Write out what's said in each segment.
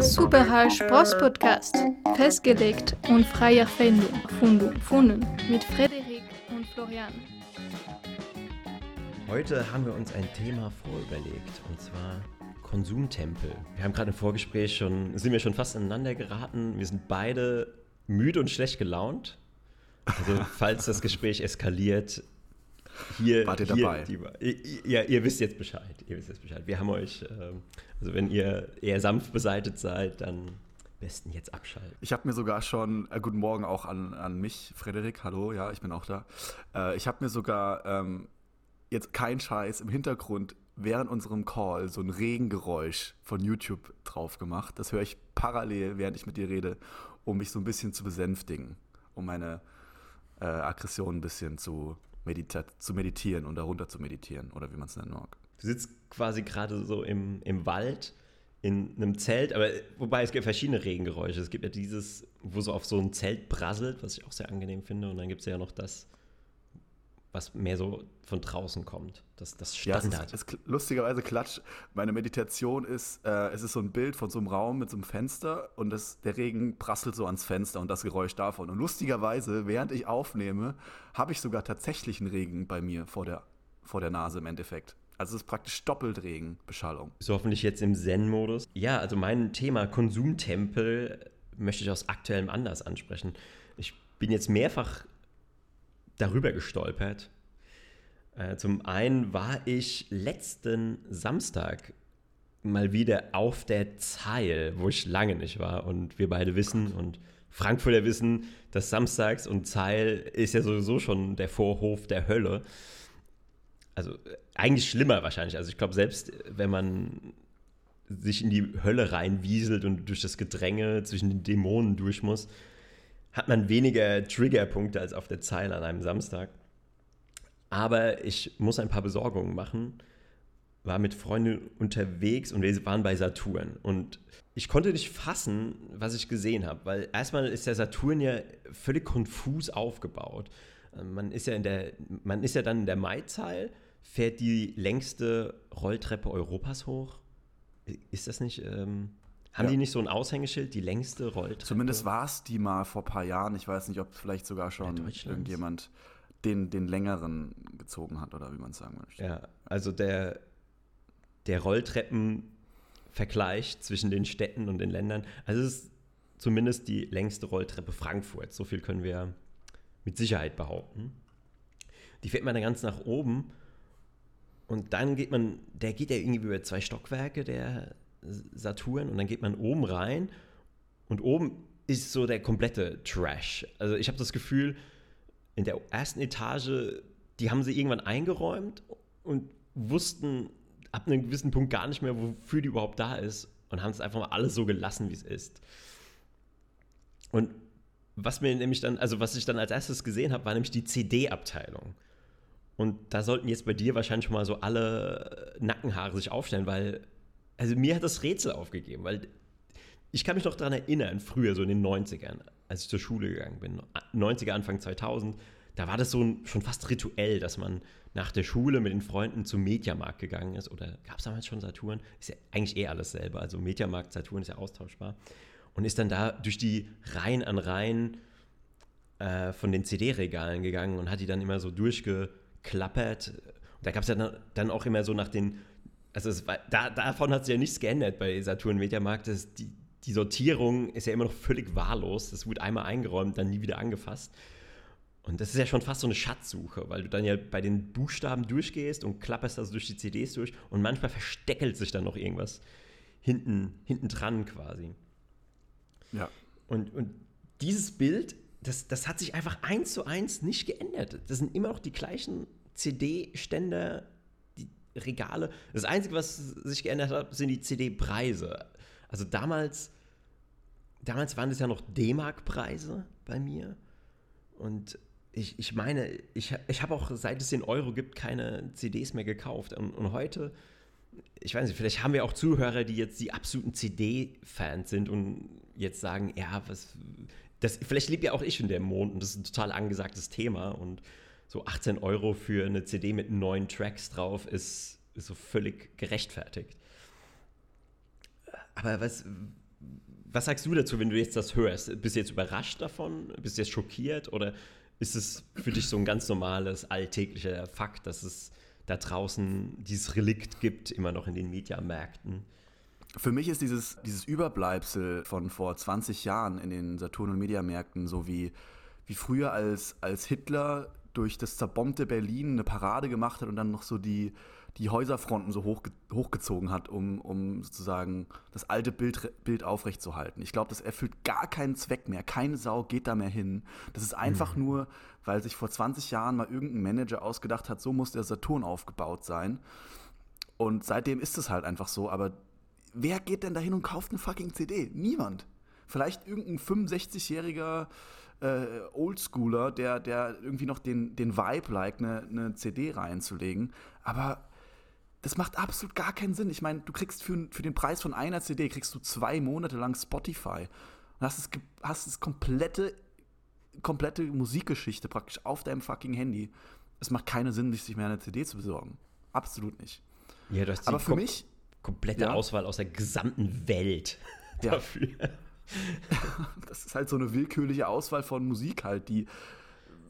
Superhall Spross-Podcast. Festgelegt und freie Erfindung. Fundum, Funden mit Frederik und Florian. Heute haben wir uns ein Thema vorüberlegt und zwar Konsumtempel. Wir haben gerade im Vorgespräch schon, sind wir schon fast aneinander geraten. Wir sind beide müde und schlecht gelaunt. Also falls das Gespräch eskaliert, hier, Wart ihr hier, dabei? Die, ja, ihr wisst jetzt Bescheid. Ihr wisst jetzt Bescheid. Wir haben euch, ähm, also wenn ihr eher sanft beseitigt seid, dann besten jetzt abschalten. Ich habe mir sogar schon, äh, guten Morgen auch an, an mich, Frederik, hallo, ja, ich bin auch da. Äh, ich habe mir sogar ähm, jetzt kein Scheiß im Hintergrund während unserem Call so ein Regengeräusch von YouTube drauf gemacht. Das höre ich parallel, während ich mit dir rede, um mich so ein bisschen zu besänftigen, um meine äh, Aggression ein bisschen zu, medita zu meditieren und darunter zu meditieren oder wie man es nennen mag. Du sitzt quasi gerade so im, im Wald in einem Zelt, aber wobei es gibt verschiedene Regengeräusche. Es gibt ja dieses, wo so auf so ein Zelt prasselt, was ich auch sehr angenehm finde. Und dann gibt es ja noch das, was mehr so von draußen kommt. Das, das Ja, es Standard. ist, es, ist lustigerweise klatsch. Meine Meditation ist, äh, es ist so ein Bild von so einem Raum mit so einem Fenster und das, der Regen prasselt so ans Fenster und das Geräusch davon. Und lustigerweise, während ich aufnehme, habe ich sogar tatsächlich einen Regen bei mir vor der, vor der Nase im Endeffekt. Also es ist praktisch doppelt Regenbeschallung. Bist du hoffentlich jetzt im Zen-Modus? Ja, also mein Thema Konsumtempel möchte ich aus aktuellem Anlass ansprechen. Ich bin jetzt mehrfach darüber gestolpert. Äh, zum einen war ich letzten Samstag mal wieder auf der Zeil, wo ich lange nicht war. Und wir beide wissen und Frankfurter wissen, dass Samstags und Zeil ist ja sowieso schon der Vorhof der Hölle. Also äh, eigentlich schlimmer wahrscheinlich. Also ich glaube, selbst äh, wenn man sich in die Hölle reinwieselt und durch das Gedränge zwischen den Dämonen durch muss, hat man weniger Triggerpunkte als auf der Zeile an einem Samstag. Aber ich muss ein paar Besorgungen machen, war mit Freunden unterwegs und wir waren bei Saturn. Und ich konnte nicht fassen, was ich gesehen habe, weil erstmal ist der Saturn ja völlig konfus aufgebaut. Man ist ja, in der, man ist ja dann in der Maizeil, fährt die längste Rolltreppe Europas hoch. Ist das nicht... Ähm, haben Ja. die nicht so ein Aushängeschild, die längste Rolltreppe? Zumindest war es die mal vor ein paar Jahren. Ich weiß nicht, ob vielleicht sogar schon irgendjemand den, den längeren gezogen hat oder wie man es sagen möchte. Ja, also der, der Rolltreppenvergleich zwischen den Städten und den Ländern. Also es ist zumindest die längste Rolltreppe Frankfurts. So viel können wir mit Sicherheit behaupten. Die fährt man dann ganz nach oben und dann geht man, der geht ja irgendwie über zwei Stockwerke, der Saturn, und dann geht man oben rein und oben ist so der komplette Trash. Also ich habe das Gefühl, in der ersten Etage, die haben sie irgendwann eingeräumt und wussten ab einem gewissen Punkt gar nicht mehr, wofür die überhaupt da ist und haben es einfach mal alles so gelassen, wie es ist. Und was mir nämlich dann, also was ich dann als erstes gesehen habe, war nämlich die CD-Abteilung. Und da sollten jetzt bei dir wahrscheinlich schon mal so alle Nackenhaare sich aufstellen, weil, also mir hat das Rätsel aufgegeben, weil ich kann mich noch daran erinnern, früher, so in den 90ern, als ich zur Schule gegangen bin, 90er, Anfang 2000, da war das so ein, schon fast rituell, dass man nach der Schule mit den Freunden zum Mediamarkt gegangen ist. Oder gab es damals schon Saturn? Ist ja eigentlich eh alles selber. Also Mediamarkt, Saturn ist ja austauschbar. Und ist dann da durch die Reihen an Reihen äh, von den CD-Regalen gegangen und hat die dann immer so durchgeklappert. Und da gab es ja dann, dann auch immer so nach den, also es war, da, davon hat sich ja nichts geändert bei Saturn Mediamarkt. Das, die, die Sortierung ist ja immer noch völlig wahllos. Das wird einmal eingeräumt, dann nie wieder angefasst. Und das ist ja schon fast so eine Schatzsuche, weil du dann ja bei den Buchstaben durchgehst und klapperst also durch die CDs durch und manchmal versteckelt sich dann noch irgendwas hinten, hinten dran quasi. Ja. Und, und dieses Bild, das, das hat sich einfach eins zu eins nicht geändert. Das sind immer noch die gleichen CD-Ständer, Regale. Das Einzige, was sich geändert hat, sind die CD-Preise. Also damals, damals waren das ja noch D-Mark-Preise bei mir. Und ich, ich meine, ich, ich habe auch seit es den Euro gibt keine CDs mehr gekauft. Und, und heute, ich weiß nicht, vielleicht haben wir auch Zuhörer, die jetzt die absoluten CD-Fans sind und jetzt sagen, ja, was, das, vielleicht lebe ja auch ich in der Mond und das ist ein total angesagtes Thema und so 18 Euro für eine CD mit neun Tracks drauf ist, ist so völlig gerechtfertigt. Aber was, was sagst du dazu, wenn du jetzt das hörst? Bist du jetzt überrascht davon? Bist du jetzt schockiert? Oder ist es für dich so ein ganz normales, alltäglicher Fakt, dass es da draußen dieses Relikt gibt, immer noch in den Mediamärkten? Für mich ist dieses, dieses Überbleibsel von vor 20 Jahren in den Saturn- und Mediamärkten so wie, wie früher, als, als Hitler durch das zerbombte Berlin eine Parade gemacht hat und dann noch so die, die Häuserfronten so hoch, hochgezogen hat, um, um sozusagen das alte Bild, Bild aufrechtzuerhalten. Ich glaube, das erfüllt gar keinen Zweck mehr. Keine Sau geht da mehr hin. Das ist einfach mhm. nur, weil sich vor 20 Jahren mal irgendein Manager ausgedacht hat, so muss der Saturn aufgebaut sein. Und seitdem ist es halt einfach so. Aber wer geht denn da hin und kauft eine fucking CD? Niemand. Vielleicht irgendein 65-jähriger äh, Oldschooler, der, der irgendwie noch den, den Vibe like, eine, eine CD reinzulegen. Aber das macht absolut gar keinen Sinn. Ich meine, du kriegst für, für den Preis von einer CD, kriegst du zwei Monate lang Spotify. Und hast das, hast das komplette, komplette Musikgeschichte praktisch auf deinem fucking Handy. Es macht keinen Sinn, sich mehr eine CD zu besorgen. Absolut nicht. Ja, du hast Aber für mich komplette ja. Auswahl aus der gesamten Welt ja. dafür. das ist halt so eine willkürliche Auswahl von Musik halt, die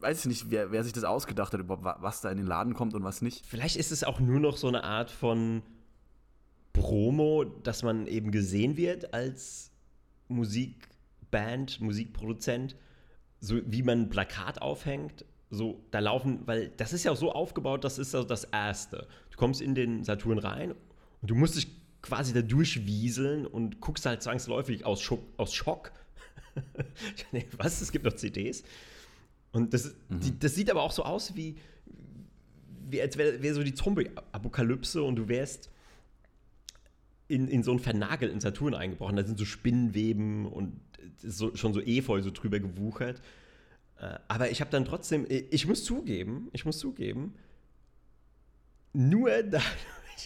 weiß ich nicht, wer, wer sich das ausgedacht hat, was da in den Laden kommt und was nicht. Vielleicht ist es auch nur noch so eine Art von Promo, dass man eben gesehen wird als Musikband, Musikproduzent, so wie man ein Plakat aufhängt. So, da laufen, weil das ist ja auch so aufgebaut, das ist also das Erste. Du kommst in den Saturn rein und du musst dich quasi da durchwieseln und guckst halt zwangsläufig aus Schock. Aus Schock. Was? Es gibt noch CDs. Und das, mhm. die, das sieht aber auch so aus wie, wie als wäre wär so die Zombie-Apokalypse und du wärst in, in so einen vernagelten Saturn eingebrochen. Da sind so Spinnenweben und so, schon so Efeu so drüber gewuchert. Äh, aber ich habe dann trotzdem, ich muss zugeben, ich muss zugeben, nur dadurch,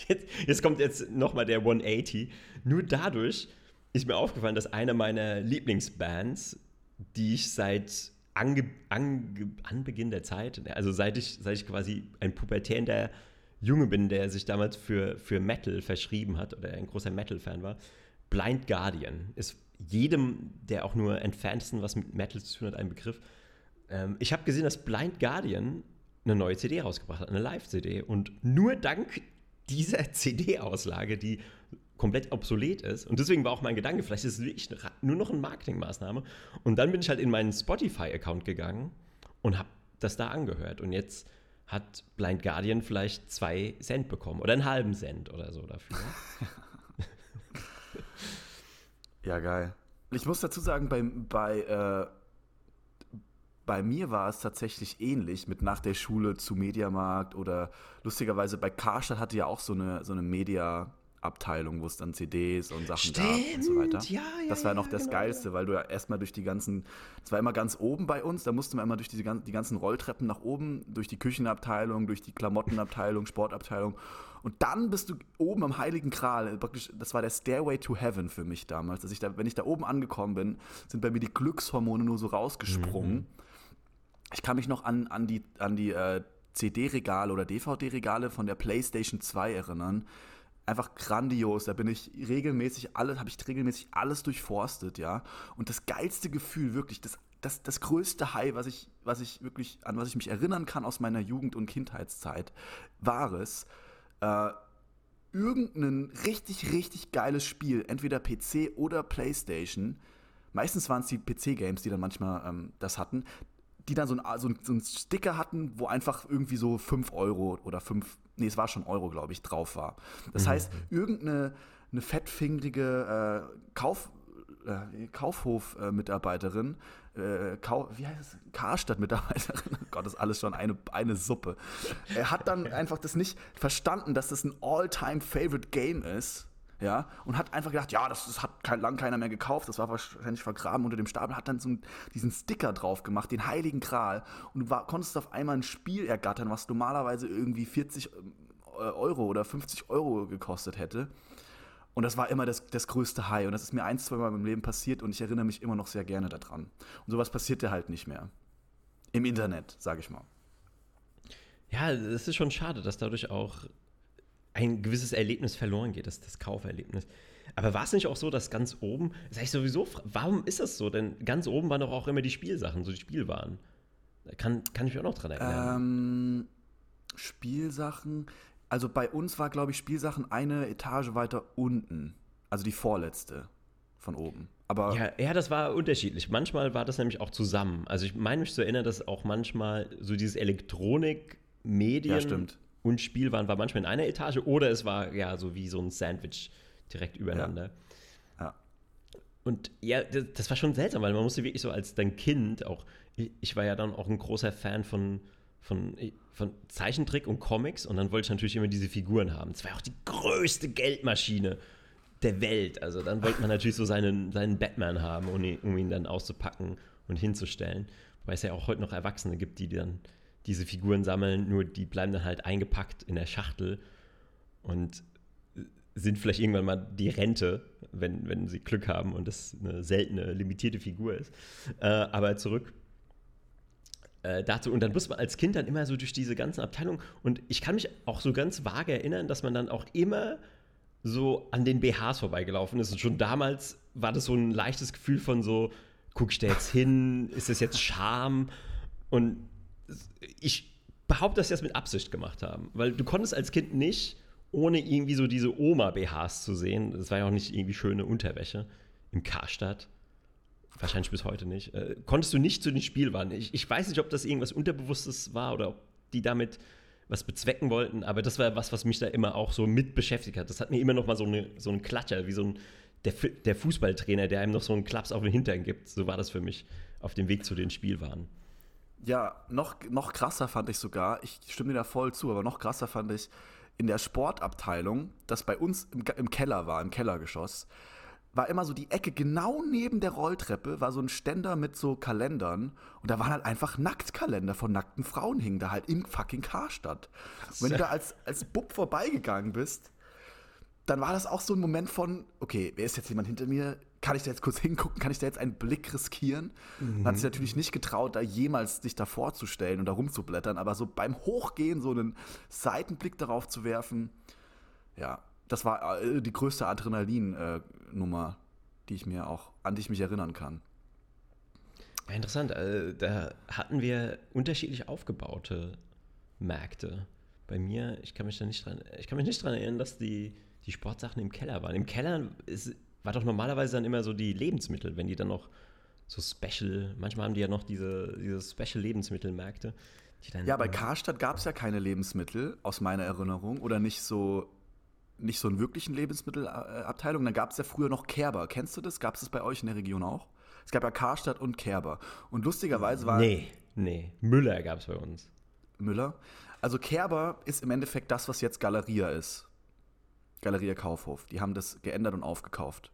jetzt, jetzt kommt jetzt nochmal der 180, nur dadurch ist mir aufgefallen, dass eine meiner Lieblingsbands, die ich seit ange, ange, Anbeginn der Zeit, also seit ich, seit ich quasi ein pubertärender Junge bin, der sich damals für, für Metal verschrieben hat oder ein großer Metal-Fan war, Blind Guardian ist jedem, der auch nur entferntesten was mit Metal zu tun hat, ein Begriff. Ähm, ich habe gesehen, dass Blind Guardian eine neue CD rausgebracht hat, eine Live-CD. Und nur dank dieser CD-Auslage, die komplett obsolet ist. Und deswegen war auch mein Gedanke, vielleicht ist es wirklich nur noch eine Marketingmaßnahme. Und dann bin ich halt in meinen Spotify-Account gegangen und habe das da angehört. Und jetzt hat Blind Guardian vielleicht zwei Cent bekommen oder einen halben Cent oder so dafür. ja, geil. Ich muss dazu sagen, bei, bei, äh, bei mir war es tatsächlich ähnlich mit nach der Schule zu Mediamarkt oder lustigerweise bei Karstadt hatte ja auch so eine, so eine Media- Abteilung, wo es dann CDs und Sachen Stimmt, gab und so weiter. Ja, ja, das war noch das genau. Geilste, weil du ja erstmal durch die ganzen, es war immer ganz oben bei uns, da mussten wir immer durch diese, die ganzen Rolltreppen nach oben, durch die Küchenabteilung, durch die Klamottenabteilung, Sportabteilung und dann bist du oben am Heiligen Kral, praktisch, das war der Stairway to Heaven für mich damals. Dass ich da, wenn ich da oben angekommen bin, sind bei mir die Glückshormone nur so rausgesprungen. Mhm. Ich kann mich noch an, an die, an die äh, CD-Regale oder DVD-Regale von der PlayStation 2 erinnern einfach grandios. Da bin ich regelmäßig alles, habe ich regelmäßig alles durchforstet, ja. Und das geilste Gefühl, wirklich, das, das, das größte High, was ich, was ich wirklich, an was ich mich erinnern kann aus meiner Jugend- und Kindheitszeit, war es, äh, irgendein richtig, richtig geiles Spiel, entweder PC oder Playstation, meistens waren es die PC-Games, die dann manchmal ähm, das hatten, die dann so einen so so ein Sticker hatten, wo einfach irgendwie so 5 Euro oder 5, nee, es war schon Euro, glaube ich, drauf war. Das mhm. heißt, irgendeine eine fettfingerige äh, Kauf, äh, Kaufhof-Mitarbeiterin, äh, Kau wie heißt es? Karstadt-Mitarbeiterin, oh Gott, das ist alles schon eine, eine Suppe. Er hat dann einfach das nicht verstanden, dass das ein All-Time-Favorite-Game ist ja, und hat einfach gedacht, ja, das, das hat kein, lang keiner mehr gekauft, das war wahrscheinlich vergraben unter dem Stapel, hat dann so diesen Sticker drauf gemacht, den Heiligen Gral, und du war, konntest auf einmal ein Spiel ergattern, was normalerweise irgendwie 40 äh, Euro oder 50 Euro gekostet hätte. Und das war immer das, das größte High. Und das ist mir ein, zwei Mal im Leben passiert und ich erinnere mich immer noch sehr gerne daran. Und sowas passierte halt nicht mehr. Im Internet, sage ich mal. Ja, es ist schon schade, dass dadurch auch ein gewisses Erlebnis verloren geht, das, das Kauferlebnis. Aber war es nicht auch so, dass ganz oben, sag ich sowieso, warum ist das so? Denn ganz oben waren doch auch immer die Spielsachen, so die Spielwaren. Kann, kann ich mich auch noch dran erinnern. Ähm, Spielsachen. Also bei uns war, glaube ich, Spielsachen eine Etage weiter unten. Also die vorletzte von oben. Aber ja, ja, das war unterschiedlich. Manchmal war das nämlich auch zusammen. Also ich meine mich zu erinnern, dass auch manchmal so dieses Elektronik, Medien Ja, stimmt. Und Spielwaren war manchmal in einer Etage oder es war ja so wie so ein Sandwich direkt übereinander. ja. Und ja, das, das war schon seltsam, weil man musste wirklich so als dein Kind auch, ich, ich war ja dann auch ein großer Fan von, von, von Zeichentrick und Comics und dann wollte ich natürlich immer diese Figuren haben. Es war ja auch die größte Geldmaschine der Welt. Also dann wollte man natürlich so seinen, seinen Batman haben, um ihn, um ihn dann auszupacken und hinzustellen. Wobei es ja auch heute noch Erwachsene gibt, die dann diese Figuren sammeln, nur die bleiben dann halt eingepackt in der Schachtel und sind vielleicht irgendwann mal die Rente, wenn, wenn sie Glück haben und das eine seltene, limitierte Figur ist. Äh, aber zurück äh, dazu. Und dann muss man als Kind dann immer so durch diese ganzen Abteilungen. Und ich kann mich auch so ganz vage erinnern, dass man dann auch immer so an den BHs vorbeigelaufen ist. Und schon damals war das so ein leichtes Gefühl von so, guck ich da jetzt hin? Ist das jetzt Scham? Und ich behaupte, dass sie das mit Absicht gemacht haben. Weil du konntest als Kind nicht, ohne irgendwie so diese Oma-BHs zu sehen, das war ja auch nicht irgendwie schöne Unterwäsche im Karstadt, wahrscheinlich bis heute nicht, äh, konntest du nicht zu den Spielwaren. Ich, ich weiß nicht, ob das irgendwas Unterbewusstes war oder ob die damit was bezwecken wollten, aber das war was, was mich da immer auch so mit beschäftigt hat. Das hat mir immer noch mal so, eine, so einen Klatscher, wie so ein der, der Fußballtrainer, der einem noch so einen Klaps auf den Hintern gibt. So war das für mich auf dem Weg zu den Spielwaren. Ja, noch, noch krasser fand ich sogar, ich stimme dir da voll zu, aber noch krasser fand ich in der Sportabteilung, das bei uns im, im Keller war, im Kellergeschoss, war immer so die Ecke genau neben der Rolltreppe, war so ein Ständer mit so Kalendern und da waren halt einfach Nacktkalender von nackten Frauen hingen da halt im fucking Karstadt. Und wenn du da als, als Bub vorbeigegangen bist, dann war das auch so ein Moment von, okay, wer ist jetzt jemand hinter mir? Kann ich da jetzt kurz hingucken? Kann ich da jetzt einen Blick riskieren? Mhm. Man hat sich natürlich nicht getraut, da jemals sich da vorzustellen und da rumzublättern, aber so beim Hochgehen so einen Seitenblick darauf zu werfen, ja, das war äh, die größte Adrenalin-Nummer, die ich mir auch, an die ich mich erinnern kann. Ja, interessant. Also, da hatten wir unterschiedlich aufgebaute Märkte. Bei mir, ich kann mich da nicht dran, ich kann mich nicht dran erinnern, dass die, die Sportsachen im Keller waren. Im Keller ist, war doch normalerweise dann immer so die Lebensmittel, wenn die dann noch so Special, manchmal haben die ja noch diese, diese Special-Lebensmittelmärkte. ja, bei Karstadt gab es ja keine Lebensmittel, aus meiner Erinnerung, oder nicht so nicht so einen wirklichen Lebensmittelabteilung. Dann gab es ja früher noch Kerber. Kennst du das? Gab es das bei euch in der Region auch? Es gab ja Karstadt und Kerber. Und lustigerweise war. Nee, nee. Müller gab es bei uns. Müller? Also Kerber ist im Endeffekt das, was jetzt Galeria ist. Galeria Kaufhof. Die haben das geändert und aufgekauft.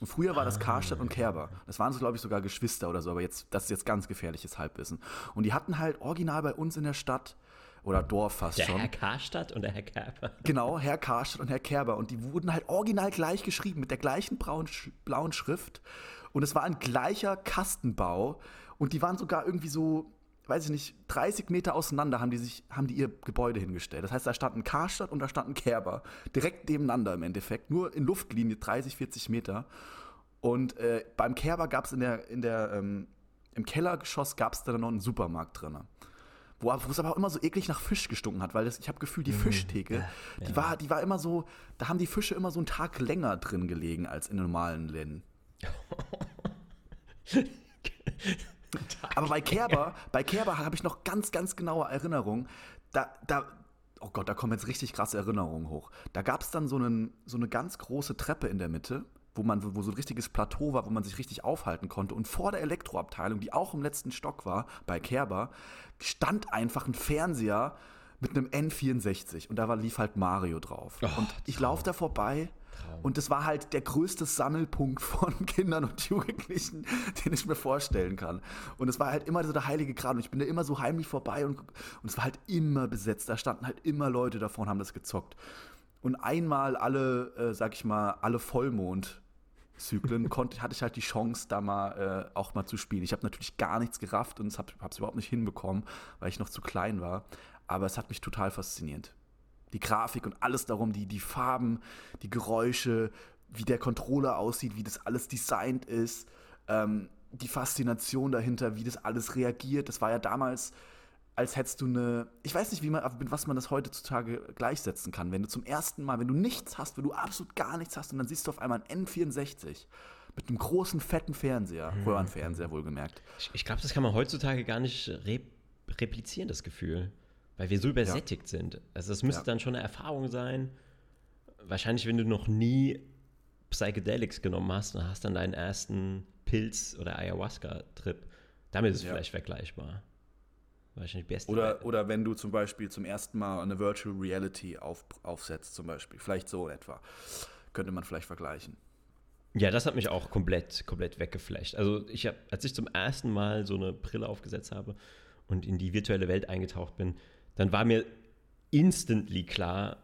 Und früher war das Karstadt und Kerber. Das waren so, glaube ich, sogar Geschwister oder so, aber jetzt, das ist jetzt ganz gefährliches Halbwissen. Und die hatten halt original bei uns in der Stadt oder Dorf fast der schon. Herr Karstadt und der Herr Kerber. Genau, Herr Karstadt und Herr Kerber. Und die wurden halt original gleich geschrieben, mit der gleichen braun, blauen Schrift. Und es war ein gleicher Kastenbau. Und die waren sogar irgendwie so, weiß ich nicht, 30 Meter auseinander haben die sich, haben die ihr Gebäude hingestellt. Das heißt, da stand ein Karstadt und da stand ein Kerber. Direkt nebeneinander im Endeffekt. Nur in Luftlinie 30, 40 Meter. Und äh, beim Kerber gab es in der, in der, ähm, im Kellergeschoss gab es da noch einen Supermarkt drin wo, es aber auch immer so eklig nach Fisch gestunken hat, weil das, ich habe gefühlt, die Fischtheke, ja, ja. die, war, die war immer so, da haben die Fische immer so einen Tag länger drin gelegen als in normalen Läden. aber bei Kerber, bei Kerber habe ich noch ganz, ganz genaue Erinnerungen. Da, da, oh Gott, da kommen jetzt richtig krasse Erinnerungen hoch. Da gab es dann so, einen, so eine ganz große Treppe in der Mitte wo man wo so ein richtiges Plateau war, wo man sich richtig aufhalten konnte. Und vor der Elektroabteilung, die auch im letzten Stock war, bei Kerber, stand einfach ein Fernseher mit einem N64 und da war, lief halt Mario drauf. Oh, und ich laufe da vorbei Traum. und das war halt der größte Sammelpunkt von Kindern und Jugendlichen, den ich mir vorstellen kann. Und es war halt immer so der heilige Grad und ich bin da immer so heimlich vorbei und, und es war halt immer besetzt. Da standen halt immer Leute davor und haben das gezockt. Und einmal alle, äh, sag ich mal, alle Vollmond Zyklen konnte, hatte ich halt die Chance, da mal äh, auch mal zu spielen. Ich habe natürlich gar nichts gerafft und habe es überhaupt nicht hinbekommen, weil ich noch zu klein war. Aber es hat mich total fasziniert. Die Grafik und alles darum, die, die Farben, die Geräusche, wie der Controller aussieht, wie das alles designt ist, ähm, die Faszination dahinter, wie das alles reagiert. Das war ja damals, als hättest du eine, ich weiß nicht, wie man, mit was man das heutzutage gleichsetzen kann. Wenn du zum ersten Mal, wenn du nichts hast, wenn du absolut gar nichts hast und dann siehst du auf einmal ein N64 mit einem großen, fetten Fernseher, mhm. Röhrenfernseher wohlgemerkt. Ich, ich glaube, das kann man heutzutage gar nicht re replizieren, das Gefühl. Weil wir so übersättigt ja. sind. Also das müsste ja. dann schon eine Erfahrung sein. Wahrscheinlich, wenn du noch nie Psychedelics genommen hast und hast dann deinen ersten Pilz- oder Ayahuasca-Trip. Damit ist es ja. vielleicht vergleichbar. Wahrscheinlich beste oder, oder wenn du zum Beispiel zum ersten Mal eine Virtual Reality auf, aufsetzt, zum Beispiel. Vielleicht so etwa. Könnte man vielleicht vergleichen. Ja, das hat mich auch komplett, komplett weggeflasht. Also ich habe, als ich zum ersten Mal so eine Brille aufgesetzt habe und in die virtuelle Welt eingetaucht bin, dann war mir instantly klar,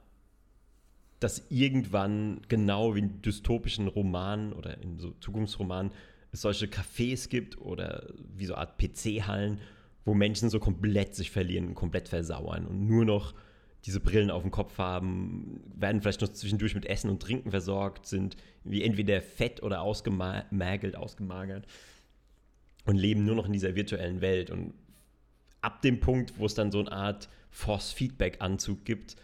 dass irgendwann genau wie in dystopischen Romanen oder in so Zukunftsromanen es solche Cafés gibt oder wie so eine Art PC-Hallen, wo Menschen so komplett sich verlieren, komplett versauern und nur noch diese Brillen auf dem Kopf haben, werden vielleicht noch zwischendurch mit Essen und Trinken versorgt, sind wie entweder fett oder ausgemergelt, ausgemagert und leben nur noch in dieser virtuellen Welt. Und ab dem Punkt, wo es dann so eine Art Force-Feedback-Anzug gibt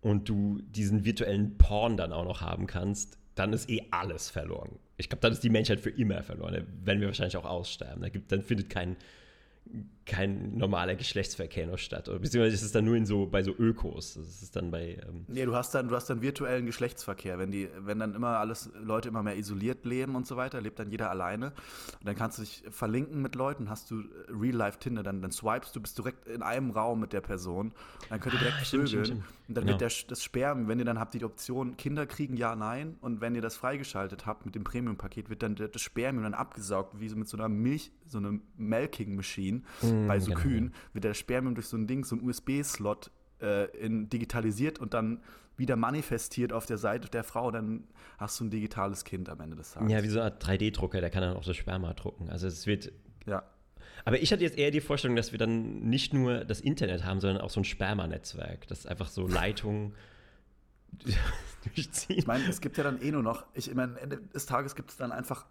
und du diesen virtuellen Porn dann auch noch haben kannst, dann ist eh alles verloren. Ich glaube, dann ist die Menschheit für immer verloren. Werden wir wahrscheinlich auch aussterben. Da gibt, dann findet kein kein normaler Geschlechtsverkehr noch statt. Oder beziehungsweise ist es dann nur in so bei so Ökos. Das ist dann bei. Ähm nee, du hast dann, du hast dann virtuellen Geschlechtsverkehr. Wenn die, wenn dann immer alles Leute immer mehr isoliert leben und so weiter, lebt dann jeder alleine. Und dann kannst du dich verlinken mit Leuten, hast du Real-Life-Tinder, dann, dann swipest du, bist direkt in einem Raum mit der Person. Dann könnt ihr direkt ah, stimmt, vögeln. Stimmt, stimmt. Und dann genau. wird der, das Sperren, wenn ihr dann habt die Option, Kinder kriegen, ja, nein. Und wenn ihr das freigeschaltet habt mit dem Premium-Paket, wird dann das Spermium dann abgesaugt, wie so mit so einer Milch, so einer Melking-Machine. Mm, bei so genau. Kühen, wird der Spermium durch so ein Ding, so ein USB-Slot äh, digitalisiert und dann wieder manifestiert auf der Seite der Frau, dann hast du ein digitales Kind am Ende des Tages. Ja, wie so Art 3D-Drucker, der kann dann auch das Sperma drucken. Also es wird. Ja. Aber ich hatte jetzt eher die Vorstellung, dass wir dann nicht nur das Internet haben, sondern auch so ein Sperma-Netzwerk, das einfach so Leitungen durchziehen. Ich meine, es gibt ja dann eh nur noch, ich, ich meine, Ende des Tages gibt es dann einfach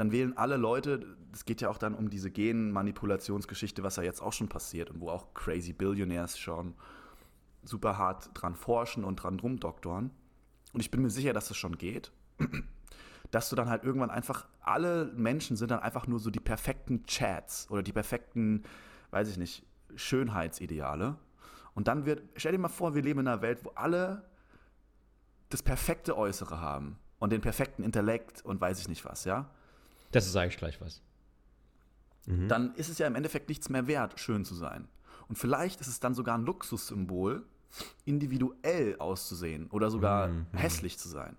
dann wählen alle Leute, es geht ja auch dann um diese Genmanipulationsgeschichte, was ja jetzt auch schon passiert und wo auch crazy Billionaires schon super hart dran forschen und dran rumdoktoren. Und ich bin mir sicher, dass es schon geht. Dass du dann halt irgendwann einfach, alle Menschen sind dann einfach nur so die perfekten Chats oder die perfekten, weiß ich nicht, Schönheitsideale. Und dann wird, stell dir mal vor, wir leben in einer Welt, wo alle das perfekte Äußere haben und den perfekten Intellekt und weiß ich nicht was, ja? Das sage ich gleich was. Mhm. Dann ist es ja im Endeffekt nichts mehr wert, schön zu sein. Und vielleicht ist es dann sogar ein Luxussymbol, individuell auszusehen oder sogar mhm. hässlich zu sein.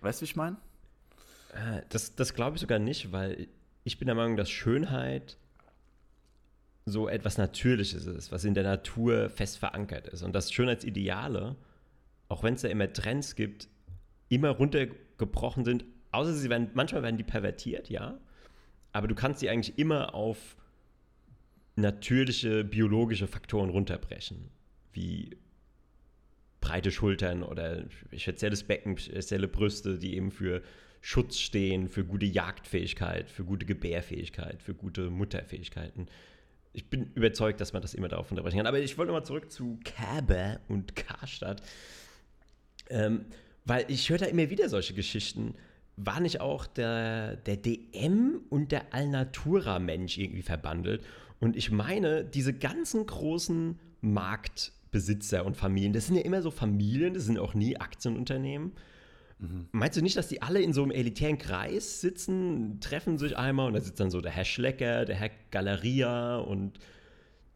Weißt du, wie ich meine? Äh, das, das glaube ich sogar nicht, weil ich bin der Meinung, dass Schönheit so etwas Natürliches ist, was in der Natur fest verankert ist. Und dass Schönheitsideale, auch wenn es da immer Trends gibt, immer runtergebrochen sind Außer sie werden, manchmal werden die pervertiert, ja. Aber du kannst sie eigentlich immer auf natürliche biologische Faktoren runterbrechen. Wie breite Schultern oder spezielles Becken, spezielle Brüste, die eben für Schutz stehen, für gute Jagdfähigkeit, für gute Gebärfähigkeit, für gute Mutterfähigkeiten. Ich bin überzeugt, dass man das immer darauf unterbrechen kann. Aber ich wollte mal zurück zu Kabe und Karstadt. Ähm, weil ich höre da immer wieder solche Geschichten war nicht auch der, der DM und der Alnatura-Mensch irgendwie verbandelt? Und ich meine, diese ganzen großen Marktbesitzer und Familien, das sind ja immer so Familien, das sind auch nie Aktienunternehmen. Mhm. Meinst du nicht, dass die alle in so einem elitären Kreis sitzen, treffen sich einmal und da sitzt dann so der Herr Schlecker, der Herr Galeria und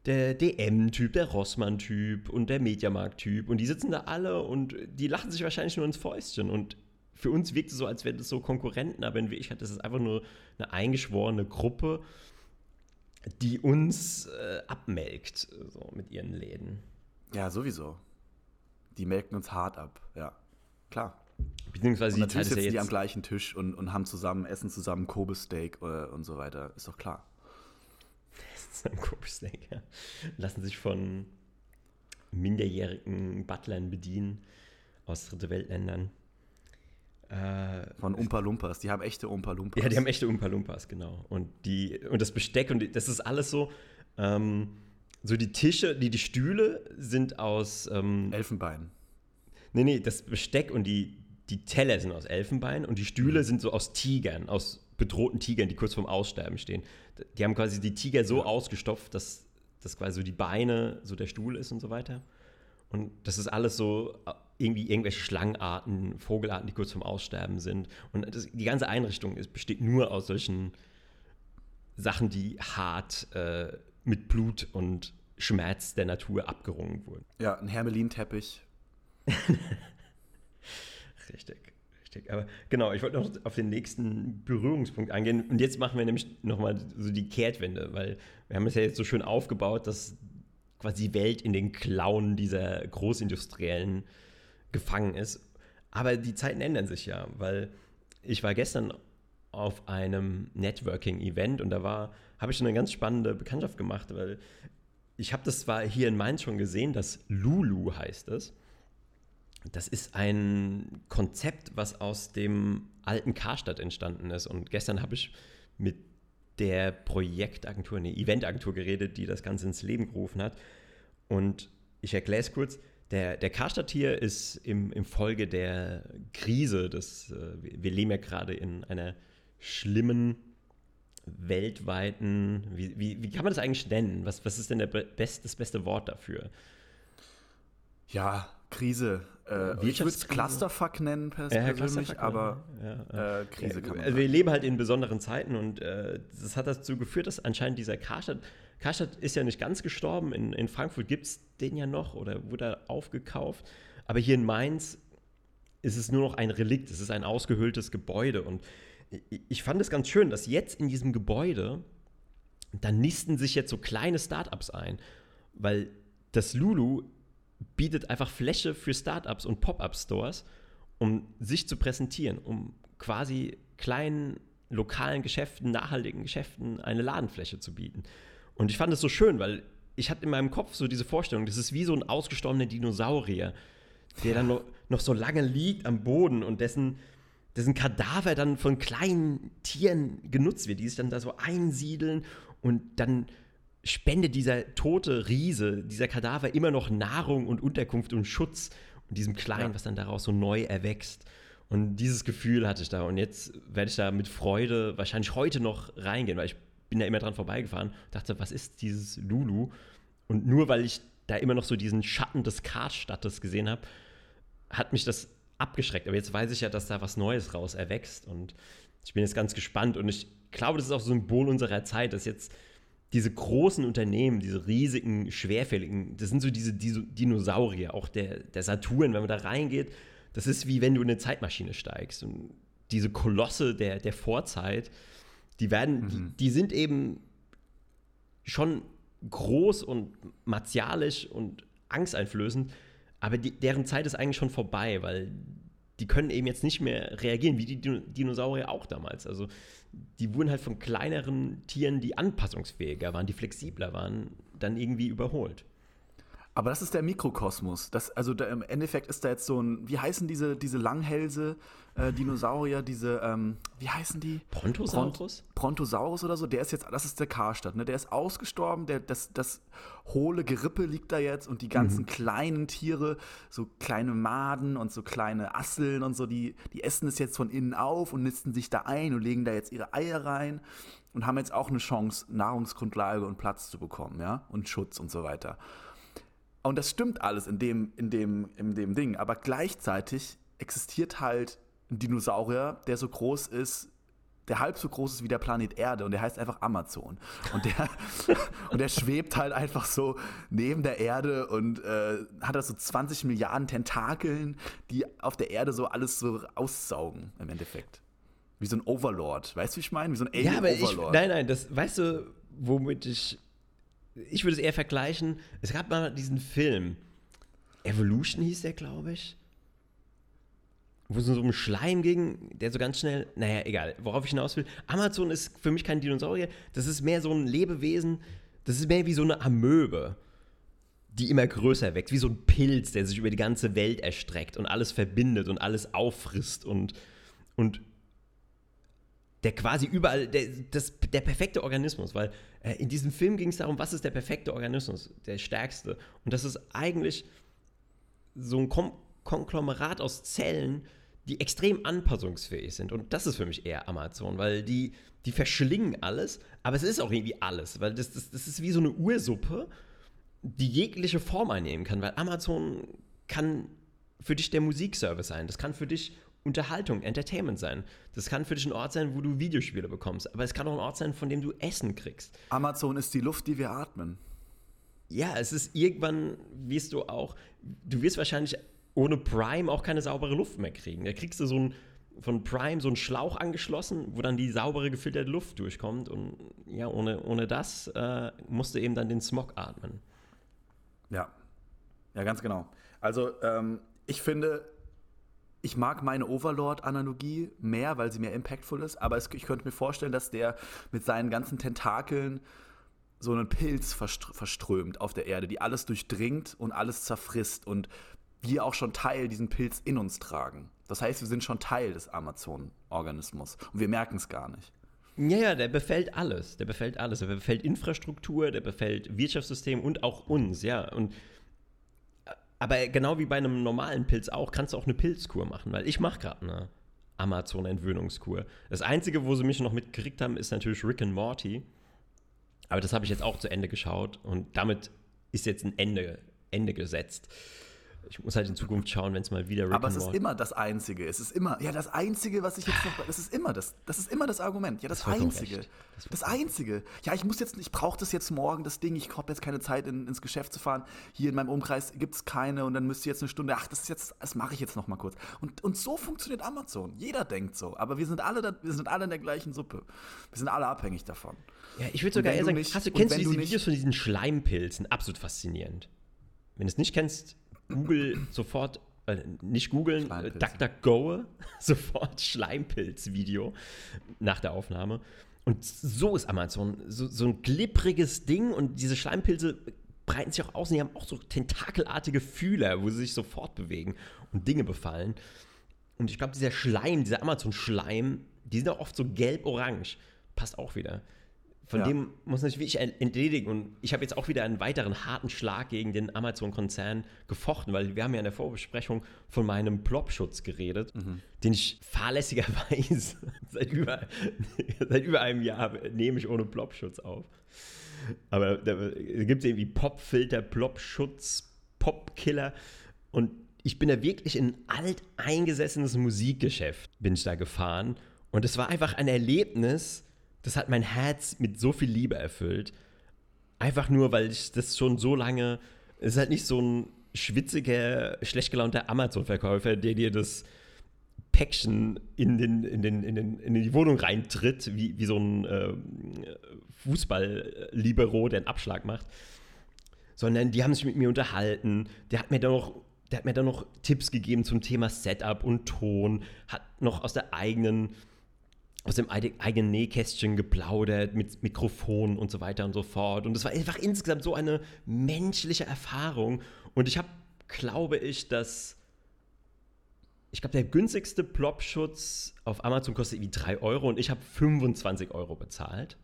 der DM-Typ, der Rossmann-Typ und der Mediamarkt-Typ und die sitzen da alle und die lachen sich wahrscheinlich nur ins Fäustchen und für uns wirkt es so, als wären das so Konkurrenten, aber in Wirklichkeit ist es einfach nur eine eingeschworene Gruppe, die uns äh, abmelkt, so mit ihren Läden. Ja, sowieso. Die melken uns hart ab, ja. Klar. Beziehungsweise und natürlich sitzen ja die am gleichen Tisch und, und haben zusammen, essen zusammen Kobe-Steak äh, und so weiter. Ist doch klar. Zusammen Kobe-Steak, ja. Lassen sich von minderjährigen Butlern bedienen aus Dritte Weltländern. Äh, Von Umpa Lumpas. Die haben echte Umpa Lumpas. Ja, die haben echte Umpa Lumpas, genau. Und, die, und das Besteck und die, das ist alles so. Ähm, so die Tische, die, die Stühle sind aus. Ähm, Elfenbein. Nee, nee, das Besteck und die, die Teller sind aus Elfenbein und die Stühle mhm. sind so aus Tigern, aus bedrohten Tigern, die kurz vorm Aussterben stehen. Die haben quasi die Tiger so ja. ausgestopft, dass das quasi so die Beine so der Stuhl ist und so weiter. Und das ist alles so irgendwie irgendwelche Schlangenarten, Vogelarten, die kurz vorm Aussterben sind. Und das, die ganze Einrichtung ist, besteht nur aus solchen Sachen, die hart äh, mit Blut und Schmerz der Natur abgerungen wurden. Ja, ein Hermelinteppich. richtig, richtig. Aber genau, ich wollte noch auf den nächsten Berührungspunkt eingehen. Und jetzt machen wir nämlich nochmal so die Kehrtwende, weil wir haben es ja jetzt so schön aufgebaut, dass quasi die Welt in den Klauen dieser Großindustriellen gefangen ist. Aber die Zeiten ändern sich ja, weil ich war gestern auf einem Networking-Event und da war, habe ich schon eine ganz spannende Bekanntschaft gemacht, weil ich habe das zwar hier in Mainz schon gesehen, das Lulu heißt es. Das ist ein Konzept, was aus dem alten Karstadt entstanden ist. Und gestern habe ich mit der Projektagentur, eine Eventagentur geredet, die das Ganze ins Leben gerufen hat. Und ich erkläre es kurz. Der, der Karstadt hier ist im, im Folge der Krise, des, äh, wir leben ja gerade in einer schlimmen weltweiten, wie, wie, wie kann man das eigentlich nennen? Was, was ist denn der best, das beste Wort dafür? Ja, Krise. Äh, ich würde es Clusterfuck nennen pers ja, persönlich, aber ja, äh, Krise kann man also Wir leben halt in besonderen Zeiten und äh, das hat dazu geführt, dass anscheinend dieser Karstadt, Karstadt ist ja nicht ganz gestorben, in, in Frankfurt gibt es den ja noch oder wurde aufgekauft, aber hier in Mainz ist es nur noch ein Relikt, es ist ein ausgehöhltes Gebäude. Und ich fand es ganz schön, dass jetzt in diesem Gebäude, da nisten sich jetzt so kleine Startups ein, weil das Lulu bietet einfach Fläche für Startups und Pop-up-Stores, um sich zu präsentieren, um quasi kleinen lokalen Geschäften, nachhaltigen Geschäften eine Ladenfläche zu bieten. Und ich fand es so schön, weil ich hatte in meinem Kopf so diese Vorstellung, das ist wie so ein ausgestorbener Dinosaurier, der dann noch, noch so lange liegt am Boden und dessen, dessen Kadaver dann von kleinen Tieren genutzt wird, die sich dann da so einsiedeln und dann spendet dieser tote Riese, dieser Kadaver immer noch Nahrung und Unterkunft und Schutz und diesem Kleinen, ja. was dann daraus so neu erwächst. Und dieses Gefühl hatte ich da. Und jetzt werde ich da mit Freude wahrscheinlich heute noch reingehen, weil ich bin da immer dran vorbeigefahren, dachte, was ist dieses Lulu? Und nur weil ich da immer noch so diesen Schatten des Karstadtes gesehen habe, hat mich das abgeschreckt. Aber jetzt weiß ich ja, dass da was Neues raus erwächst. Und ich bin jetzt ganz gespannt. Und ich glaube, das ist auch Symbol unserer Zeit, dass jetzt diese großen Unternehmen, diese riesigen, schwerfälligen, das sind so diese, diese Dinosaurier, auch der, der Saturn, wenn man da reingeht, das ist wie wenn du in eine Zeitmaschine steigst. Und diese Kolosse der, der Vorzeit, die werden, mhm. die, die, sind eben schon groß und martialisch und angsteinflößend, aber die, deren Zeit ist eigentlich schon vorbei, weil die können eben jetzt nicht mehr reagieren, wie die Dinosaurier auch damals. Also die wurden halt von kleineren Tieren, die anpassungsfähiger waren, die flexibler waren, dann irgendwie überholt. Aber das ist der Mikrokosmos. Das, also da, im Endeffekt ist da jetzt so ein, wie heißen diese, diese Langhälse, äh, Dinosaurier, diese, ähm, wie heißen die? Brontosaurus? Pront Brontosaurus oder so, der ist jetzt, das ist der Karstadt, ne? Der ist ausgestorben, der, das, das hohle Gerippe liegt da jetzt und die ganzen mhm. kleinen Tiere, so kleine Maden und so kleine Asseln und so, die, die essen es jetzt von innen auf und nisten sich da ein und legen da jetzt ihre Eier rein und haben jetzt auch eine Chance, Nahrungsgrundlage und Platz zu bekommen, ja? Und Schutz und so weiter. Und das stimmt alles in dem, in dem, in dem Ding. Aber gleichzeitig existiert halt ein Dinosaurier, der so groß ist, der halb so groß ist wie der Planet Erde und der heißt einfach Amazon. Und der, und der schwebt halt einfach so neben der Erde und äh, hat da so 20 Milliarden Tentakeln, die auf der Erde so alles so aussaugen im Endeffekt. Wie so ein Overlord. Weißt du, wie ich meine? Wie so ein Alien ja, aber Overlord. Ich, nein, nein, das weißt du, womit ich ich würde es eher vergleichen. Es gab mal diesen Film. Evolution hieß der, glaube ich. Wo es so um Schleim ging, der so ganz schnell. Naja, egal, worauf ich hinaus will. Amazon ist für mich kein Dinosaurier. Das ist mehr so ein Lebewesen. Das ist mehr wie so eine Amöbe, die immer größer wächst. Wie so ein Pilz, der sich über die ganze Welt erstreckt und alles verbindet und alles auffrisst und und der quasi überall, der, das, der perfekte Organismus, weil äh, in diesem Film ging es darum, was ist der perfekte Organismus, der stärkste. Und das ist eigentlich so ein Kom Konglomerat aus Zellen, die extrem anpassungsfähig sind. Und das ist für mich eher Amazon, weil die, die verschlingen alles, aber es ist auch irgendwie alles, weil das, das, das ist wie so eine Ursuppe, die jegliche Form einnehmen kann, weil Amazon kann für dich der Musikservice sein, das kann für dich Unterhaltung, Entertainment sein. Das kann für dich ein Ort sein, wo du Videospiele bekommst, aber es kann auch ein Ort sein, von dem du Essen kriegst. Amazon ist die Luft, die wir atmen. Ja, es ist irgendwann, wirst du auch, du wirst wahrscheinlich ohne Prime auch keine saubere Luft mehr kriegen. Da kriegst du so ein, von Prime so einen Schlauch angeschlossen, wo dann die saubere gefilterte Luft durchkommt und ja, ohne, ohne das äh, musst du eben dann den Smog atmen. Ja, ja, ganz genau. Also ähm, ich finde, ich mag meine Overlord-Analogie mehr, weil sie mehr impactful ist, aber es, ich könnte mir vorstellen, dass der mit seinen ganzen Tentakeln so einen Pilz verströmt auf der Erde, die alles durchdringt und alles zerfrisst und wir auch schon Teil diesen Pilz in uns tragen. Das heißt, wir sind schon Teil des Amazon-Organismus und wir merken es gar nicht. Ja, ja, der befällt alles. Der befällt alles. Der befällt Infrastruktur, der befällt Wirtschaftssystem und auch uns, ja. Und aber genau wie bei einem normalen Pilz auch, kannst du auch eine Pilzkur machen, weil ich mache gerade eine Amazon-Entwöhnungskur. Das Einzige, wo sie mich noch mitgekriegt haben, ist natürlich Rick and Morty. Aber das habe ich jetzt auch zu Ende geschaut und damit ist jetzt ein Ende, Ende gesetzt. Ich muss halt in Zukunft schauen, wenn es mal wieder Rick Aber es ist immer das Einzige. Es ist immer, ja, das Einzige, was ich jetzt noch, das ist immer das, das ist immer das Argument. Ja, das, das Einzige. Das, das, Einzige. Ja, ich muss jetzt, ich brauche das jetzt morgen, das Ding, ich habe jetzt keine Zeit, in, ins Geschäft zu fahren. Hier in meinem Umkreis gibt es keine und dann müsste jetzt eine Stunde, ach, das ist jetzt, das mache ich jetzt noch mal kurz. Und, und so funktioniert Amazon. Jeder denkt so. Aber wir sind alle, da, wir sind alle in der gleichen Suppe. Wir sind alle abhängig davon. Ja, ich würde sogar eher sagen, nicht, hast du, kennst du diese Videos von diesen Schleimpilzen? Absolut faszinierend. Wenn du es nicht kennst, Google sofort, äh, nicht googeln, äh, DuckDuckGo, sofort Schleimpilz-Video nach der Aufnahme. Und so ist Amazon. So, so ein glibbriges Ding und diese Schleimpilze breiten sich auch aus und die haben auch so tentakelartige Fühler, wo sie sich sofort bewegen und Dinge befallen. Und ich glaube, dieser Schleim, dieser Amazon-Schleim, die sind auch oft so gelb-orange. Passt auch wieder. Von ja. dem muss sich wirklich entledigen. Und ich habe jetzt auch wieder einen weiteren harten Schlag gegen den Amazon-Konzern gefochten, weil wir haben ja in der Vorbesprechung von meinem Plop-Schutz geredet, mhm. den ich fahrlässigerweise seit über, seit über einem Jahr nehme ich ohne Plop-Schutz auf. Aber da, gibt es irgendwie Pop-Filter, Plop-Schutz, Pop-Killer. Und ich bin da wirklich in ein alteingesessenes Musikgeschäft bin ich da gefahren. Und es war einfach ein Erlebnis, das hat mein Herz mit so viel Liebe erfüllt. Einfach nur, weil ich das schon so lange. Es ist halt nicht so ein schwitziger, schlecht gelaunter Amazon-Verkäufer, der dir das Päckchen in, den, in, den, in, den, in die Wohnung reintritt, wie, wie so ein äh, Fußball-Libero, der einen Abschlag macht. Sondern die haben sich mit mir unterhalten. Der hat mir dann noch der hat mir dann noch Tipps gegeben zum Thema Setup und Ton, hat noch aus der eigenen aus dem eigenen Nähkästchen geplaudert mit Mikrofon und so weiter und so fort. Und es war einfach insgesamt so eine menschliche Erfahrung. Und ich habe, glaube ich, dass ich glaube, der günstigste Plop-Schutz auf Amazon kostet irgendwie 3 Euro und ich habe 25 Euro bezahlt.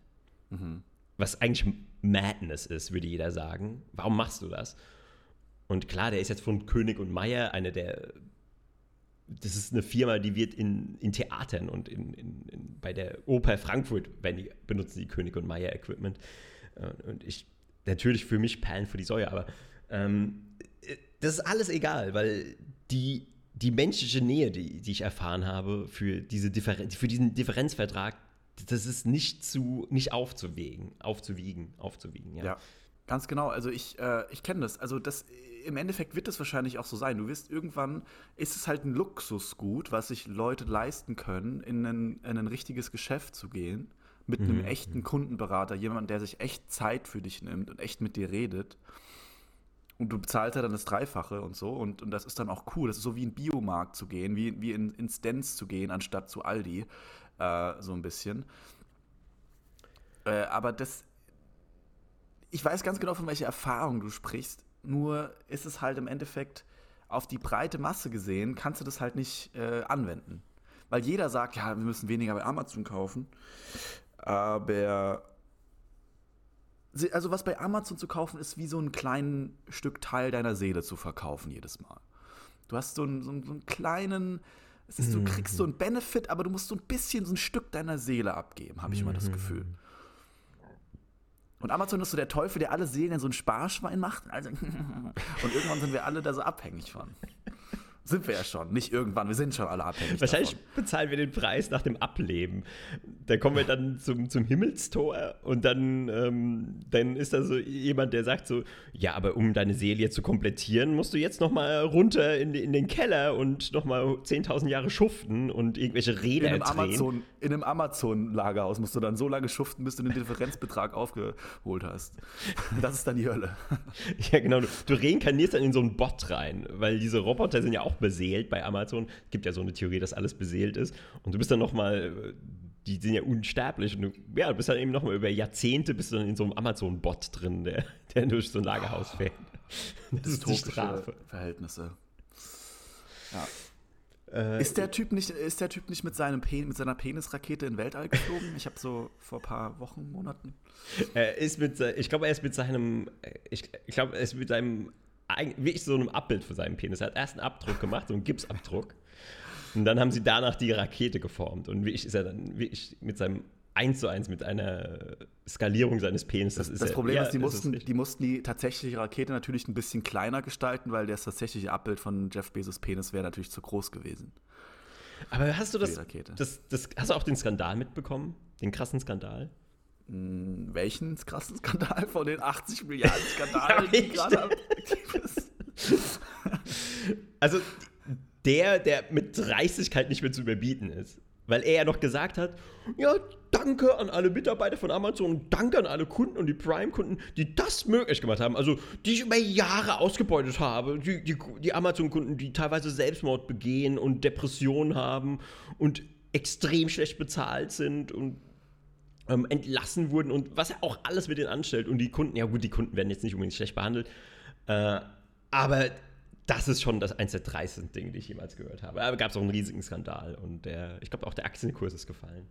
Mhm. Was eigentlich Madness ist, würde jeder sagen. Warum machst du das? Und klar, der ist jetzt von König und Meier, eine der das ist eine Firma, die wird in, in Theatern und in, in, bei der Oper Frankfurt die, benutzen die König und Meier Equipment. Äh, und ich, natürlich für mich Perlen für die Säue, aber ähm, das ist alles egal, weil die, die menschliche Nähe, die, die ich erfahren habe für, diese Differen für diesen Differenzvertrag, das ist nicht zu, nicht aufzuwägen, aufzuwiegen, aufzuwiegen, ja. ja. Ganz genau, also ich, äh, ich kenne das. Also das im Endeffekt wird es wahrscheinlich auch so sein. Du wirst irgendwann, ist es halt ein Luxusgut, was sich Leute leisten können, in ein, in ein richtiges Geschäft zu gehen, mit mhm. einem echten Kundenberater, jemand, der sich echt Zeit für dich nimmt und echt mit dir redet. Und du bezahlst ja dann das Dreifache und so. Und, und das ist dann auch cool. Das ist so wie in Biomarkt zu gehen, wie, wie in, Dance zu gehen, anstatt zu Aldi. Äh, so ein bisschen. Äh, aber das. Ich weiß ganz genau, von welcher Erfahrung du sprichst. Nur ist es halt im Endeffekt auf die breite Masse gesehen, kannst du das halt nicht äh, anwenden. weil jeder sagt, ja, wir müssen weniger bei Amazon kaufen. Aber also was bei Amazon zu kaufen ist, wie so ein kleines Stück Teil deiner Seele zu verkaufen jedes Mal. Du hast so einen, so einen, so einen kleinen, ist, du kriegst so einen Benefit, aber du musst so ein bisschen so ein Stück deiner Seele abgeben, habe ich immer das Gefühl. Und Amazon ist so der Teufel, der alle Seelen in so ein Sparschwein macht. Also und irgendwann sind wir alle da so abhängig von. Sind wir ja schon. Nicht irgendwann, wir sind schon alle abhängig Wahrscheinlich davon. bezahlen wir den Preis nach dem Ableben. Da kommen wir dann zum, zum Himmelstor und dann, ähm, dann ist da so jemand, der sagt so, ja, aber um deine Seele jetzt zu komplettieren, musst du jetzt nochmal runter in, in den Keller und nochmal 10.000 Jahre schuften und irgendwelche Räder In einem drehen. Amazon, in einem Amazon-Lagerhaus musst du dann so lange schuften, bis du den Differenzbetrag aufgeholt hast. Das ist dann die Hölle. Ja, genau. Du, du reinkarnierst dann in so einen Bot rein, weil diese Roboter sind ja auch beseelt bei Amazon. Es gibt ja so eine Theorie, dass alles beseelt ist. Und du bist dann nochmal, die sind ja unsterblich. Und du, ja, du bist dann eben nochmal über Jahrzehnte bist du dann in so einem Amazon-Bot drin, der, der durch so ein Lagerhaus fährt. Das ist die Strafe. Verhältnisse. Ja. Äh, Ist der Typ nicht, ist der Typ nicht mit, seinem Pen, mit seiner Penisrakete in den Weltall geflogen? Ich habe so vor ein paar Wochen, Monaten. Er ist mit, ich glaube, er ist mit seinem, ich, ich glaube, er ist mit seinem, wirklich so einem Abbild für seinen Penis. Er hat erst einen Abdruck gemacht, so einen Gipsabdruck. Und dann haben sie danach die Rakete geformt. Und wirklich ist er dann wirklich mit seinem 1 zu 1 mit einer Skalierung seines Penis. Das, ist Das er- Problem ja, ist, die das mussten, richtig. die mussten die tatsächliche Rakete natürlich ein bisschen kleiner gestalten, weil das tatsächliche Abbild von Jeff Bezos Penis wäre natürlich zu groß gewesen. Aber hast du das, das, das, hast du auch den Skandal mitbekommen? Den krassen Skandal? Hm, Welchen krassen Skandal von den 80 Milliarden Skandalen, Ja, die gerade aktiv ist? Also der, der mit Dreistigkeit nicht mehr zu überbieten ist. Weil er ja noch gesagt hat, ja, danke an alle Mitarbeiter von Amazon, danke an alle Kunden und die Prime-Kunden, die das möglich gemacht haben. Also, die ich über Jahre ausgebeutet habe. Die, die, die Amazon-Kunden, die teilweise Selbstmord begehen und Depressionen haben und extrem schlecht bezahlt sind und ähm, entlassen wurden und was er auch alles mit denen anstellt. Und die Kunden, ja gut, die Kunden werden jetzt nicht unbedingt schlecht behandelt, äh, aber das ist schon das eins der dreisten Dinge, die ich jemals gehört habe. Aber gab es auch einen riesigen Skandal und der, ich glaube auch der Aktienkurs ist gefallen.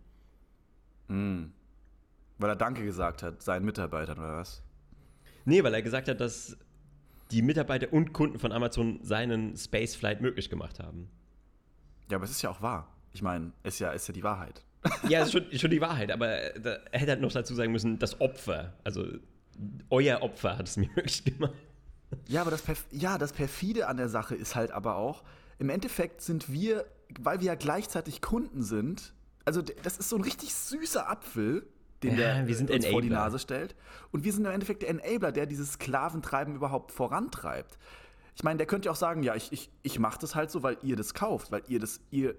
Hm. Weil er Danke gesagt hat, seinen Mitarbeitern oder was? Nee, weil er gesagt hat, dass die Mitarbeiter und Kunden von Amazon seinen Spaceflight möglich gemacht haben. Ja, aber es ist ja auch wahr. Ich meine, ist ja, ist ja die Wahrheit. Ja, ist schon, schon die Wahrheit, aber da, er hätte halt noch dazu sagen müssen, das Opfer, also euer Opfer hat es mir möglich gemacht. Ja, aber das, Perf ja, das Perfide an der Sache ist halt aber auch, im Endeffekt sind wir, weil wir ja gleichzeitig Kunden sind, also das ist so ein richtig süßer Apfel, den Ja, der wir sind uns vor die Enabler. Nase stellt. Und wir sind im Endeffekt der Enabler, der dieses Sklaventreiben überhaupt vorantreibt. Ich meine, der könnte ja auch sagen, ja, ich, ich, ich mache das halt so, weil ihr das kauft, weil ihr das, ihr,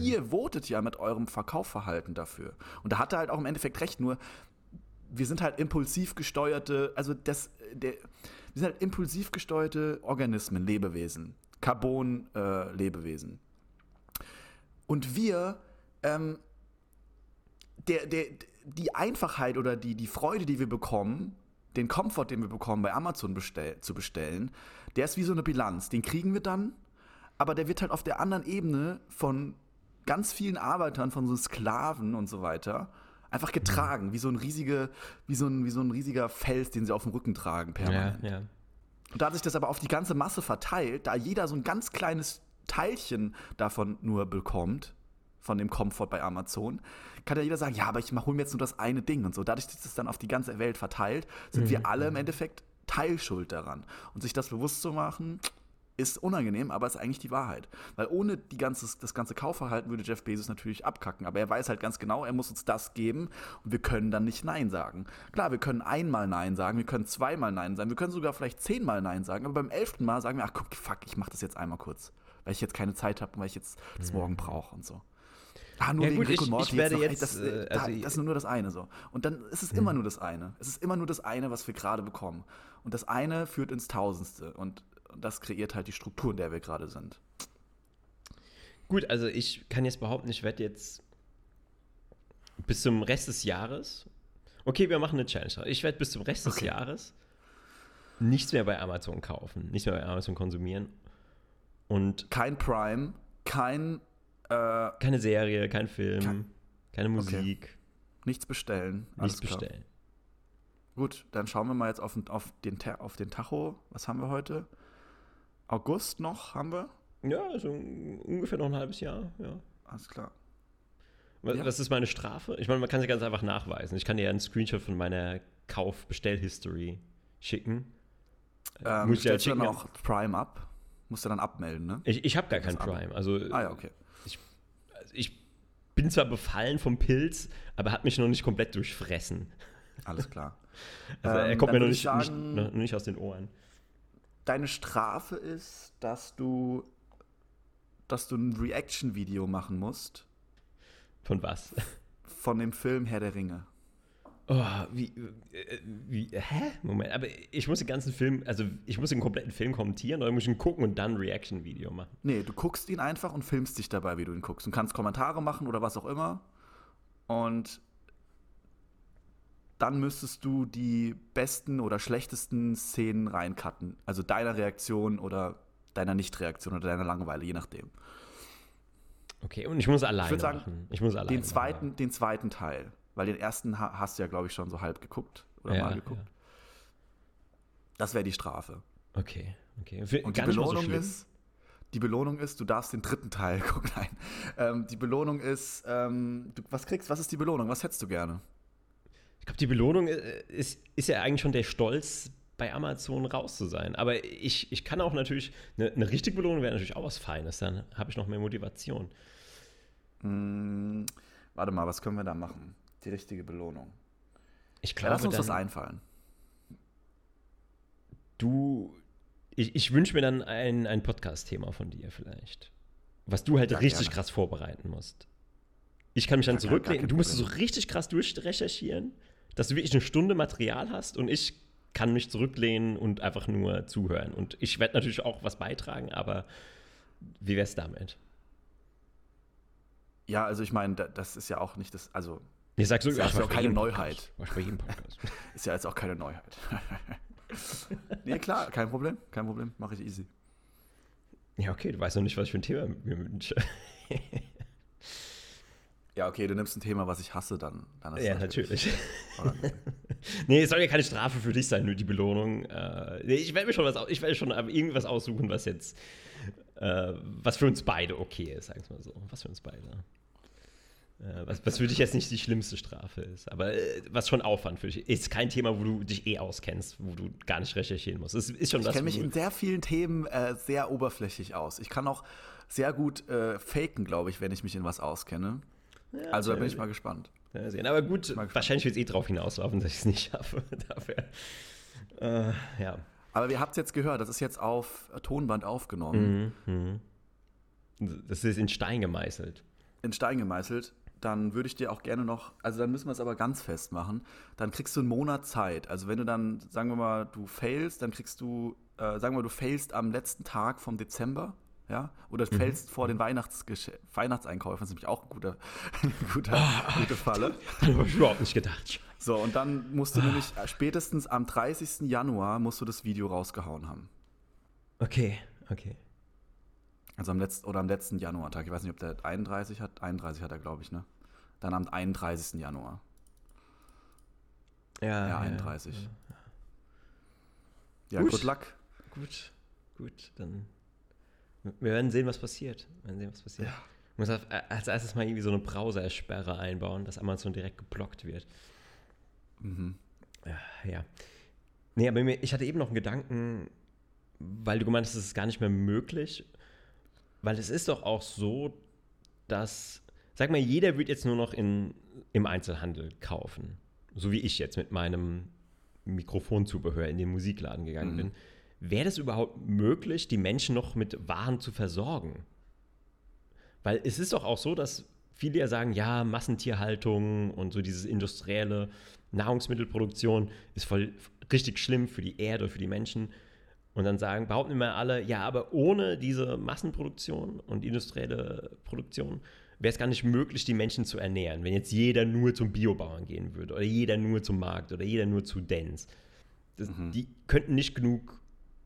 ihr votet ja mit eurem Verkaufverhalten dafür. Und da hat er halt auch im Endeffekt recht, nur wir sind halt impulsiv gesteuerte, also das, der, wir sind halt impulsiv gesteuerte Organismen, Lebewesen, Carbon-Lebewesen. Und wir, ähm, der, der, die Einfachheit oder die, die Freude, die wir bekommen, den Komfort, den wir bekommen, bei Amazon bestell, zu bestellen, der ist wie so eine Bilanz. Den kriegen wir dann, aber der wird halt auf der anderen Ebene von ganz vielen Arbeitern, von so Sklaven und so weiter, einfach getragen, wie so ein, riesige, wie so ein, wie so ein riesiger Fels, den sie auf dem Rücken tragen, permanent. ja. Und da sich das aber auf die ganze Masse verteilt, da jeder so ein ganz kleines Teilchen davon nur bekommt, von dem Komfort bei Amazon, kann ja jeder sagen, ja, aber ich hole mir jetzt nur das eine Ding und so. Dadurch, dass das dann auf die ganze Welt verteilt, sind wir alle im Endeffekt Teilschuld daran. Und sich das bewusst zu machen, ist unangenehm, aber ist eigentlich die Wahrheit. Weil ohne die ganze, das ganze Kaufverhalten würde Jeff Bezos natürlich abkacken. Aber er weiß halt ganz genau, er muss uns das geben und wir können dann nicht Nein sagen. Klar, wir können einmal Nein sagen, wir können zweimal Nein sagen, wir können sogar vielleicht zehnmal Nein sagen, aber beim elften Mal sagen wir, ach guck, fuck, ich mach das jetzt einmal kurz. Weil ich jetzt keine Zeit habe und weil ich jetzt das morgen brauche und so. Ah, nur Ja, wegen gut, Rick ich- und Morty ich werde noch, ey, jetzt, das, äh, da, also- das ist nur das eine so. Und dann ist es immer nur das eine. Es ist immer nur das eine, was wir gerade bekommen. Und das eine führt ins Tausendste. Und das kreiert halt die Struktur, in der wir gerade sind. Gut, also ich kann jetzt behaupten, ich werde jetzt bis zum Rest des Jahres. Okay, wir machen eine Challenge. Ich werde bis zum Rest des Okay. Jahres nichts mehr bei Amazon kaufen, nichts mehr bei Amazon konsumieren. Und Kein Prime, kein Äh, Keine Serie, kein Film, Kein- keine Musik, nichts bestellen. nichts bestellen. Gut, dann schauen wir mal jetzt auf, auf, den, auf den Tacho. Was haben wir heute? August noch haben wir? Ja, also ungefähr noch ein halbes Jahr, ja. Alles klar. Was, Ja. was ist meine Strafe? Ich meine, man kann sie ganz einfach nachweisen. Ich kann dir ja einen Screenshot von meiner Kauf-Bestell-History schicken. Ähm, Muss ich ja stellst du dann schicken. auch Prime ab? Musst du dann abmelden, ne? Ich, ich habe gar kein. Prime. Also, Ah ja, okay. also ich bin zwar befallen vom Pilz, aber hat mich noch nicht komplett durchfressen. Alles klar. Also er Ähm, kommt mir noch nicht, ich sagen- nicht, noch nicht aus den Ohren. Deine Strafe ist, dass du, dass du ein Reaction-Video machen musst Von was? von dem Film Herr der Ringe. Oh, wie, äh, wie, hä? Moment, aber ich muss den ganzen Film, also ich muss den kompletten Film kommentieren oder muss ich ihn gucken und dann ein Reaction-Video machen? Nee, du guckst ihn einfach und filmst dich dabei, wie du ihn guckst. Du kannst Kommentare machen oder was auch immer. Und dann müsstest du die besten oder schlechtesten Szenen reincutten. Also deiner Reaktion oder deiner Nicht-Reaktion oder deiner Langeweile, je nachdem. Okay, und ich muss alleine würd sagen, machen. Ich muss alleine Den zweiten, den zweiten Teil. Weil den ersten ha hast du ja, glaube ich, schon so halb geguckt oder machen. mal Ja, geguckt. ja. Das wäre die Strafe. Okay, okay. Für, Und die Belohnung so ist, die Belohnung ist, du darfst den dritten Teil gucken. Nein. Ähm, die Belohnung ist, ähm, du, was kriegst, was ist die Belohnung? Was hättest du gerne? Ich glaube, die Belohnung äh, ist, ist ja eigentlich schon der Stolz, bei Amazon raus zu sein. Aber ich, ich kann auch natürlich, eine, eine richtige Belohnung wäre natürlich auch was Feines. Dann habe ich noch mehr Motivation. Hm, warte mal, was können wir da machen? Die richtige Belohnung. Ich Ja, glaube, lass uns dann, was einfallen. du, ich, ich wünsche mir dann ein, ein Podcast-Thema von dir vielleicht. Was du halt Ja, richtig gerne. krass vorbereiten musst. Ich kann mich dann Ja, kein Du musst so richtig krass durchrecherchieren, dass du wirklich eine Stunde Material hast und ich kann mich zurücklehnen und einfach nur zuhören. Und ich werde natürlich auch was beitragen, aber wie wär's damit? Ja, also ich meine, da- das ist ja auch nicht das, also Ich sag so, Ist ja auch keine Neuheit. Ist ja jetzt auch keine Neuheit. nee, klar, kein Problem, kein Problem, mache ich easy. ja, okay, du weißt noch nicht, was ich für ein Thema mir wünsche. Ja, okay, du nimmst ein Thema, was ich hasse, dann. dann ist ja, natürlich. Okay. Nee, es soll ja keine Strafe für dich sein, nur die Belohnung. Äh, nee, ich werde mir schon was, ich werde schon irgendwas aussuchen, was jetzt, äh, was für uns beide okay ist, sagen wir mal so. Was für uns beide. Äh, was, was für dich jetzt nicht die schlimmste Strafe ist, aber äh, was schon Aufwand für dich ist. Kein Thema, wo du dich eh auskennst, wo du gar nicht recherchieren musst. Es ist schon Ich kenne mich in sehr vielen Themen äh, sehr oberflächlich aus. Ich kann auch sehr gut äh, faken, glaube ich, wenn ich mich in was auskenne. Ja, Also da bin ich mal gespannt. Ja, sehen. Aber gut, wahrscheinlich wird es eh drauf hinauslaufen, dass ich es nicht schaffe. Dafür. Äh, ja. Aber ihr habt es jetzt gehört, das ist jetzt auf äh, Tonband aufgenommen, Mhm. Mhm. Das ist in Stein gemeißelt. in Stein gemeißelt. Dann würde ich dir auch gerne noch, also dann müssen wir es aber ganz fest machen. Dann kriegst du einen Monat Zeit. Also wenn du dann, sagen wir mal, du failst, dann kriegst du, äh, sagen wir mal, du failst am letzten Tag vom Dezember. Ja, oder Mhm. failst vor den Weihnachtsgesch Weihnachtseinkäufen, das ist nämlich auch ein guter, guter, gute Falle. Das habe ich überhaupt nicht gedacht. So, und dann musst du nämlich äh, spätestens am 30. Januar musst du das Video rausgehauen haben. Okay, okay. Also am letzten oder am letzten Januartag. Ich weiß nicht, ob der 31 hat. 31 hat er, glaube ich, ne? Dann am 31. Januar. Ja, Ja, 31. ja. Ja, Gut. good luck. Gut, gut, dann. Wir werden sehen, was passiert. Wir werden sehen, was passiert. Ja. Ich muss äh, als erstes mal irgendwie so eine Browser-Sperre einbauen, dass Amazon direkt geblockt wird. Mhm. Ja. Nee, aber ich hatte eben noch einen Gedanken, weil du gemeint hast, es ist gar nicht mehr möglich. Weil es ist doch auch so, dass, sag mal, jeder wird jetzt nur noch in, im Einzelhandel kaufen. So wie ich jetzt mit meinem Mikrofonzubehör in den Musikladen gegangen Mhm. bin. Wäre das überhaupt möglich, die Menschen noch mit Waren zu versorgen? Weil es ist doch auch so, dass viele ja sagen, ja, Massentierhaltung und so dieses industrielle Nahrungsmittelproduktion ist voll richtig schlimm für die Erde, für die Menschen. Und dann sagen, behaupten immer alle, ja, aber ohne diese Massenproduktion und industrielle Produktion wäre es gar nicht möglich, die Menschen zu ernähren. Wenn jetzt jeder nur zum Biobauern gehen würde oder jeder nur zum Markt oder jeder nur zu Dens. Das, Die könnten nicht genug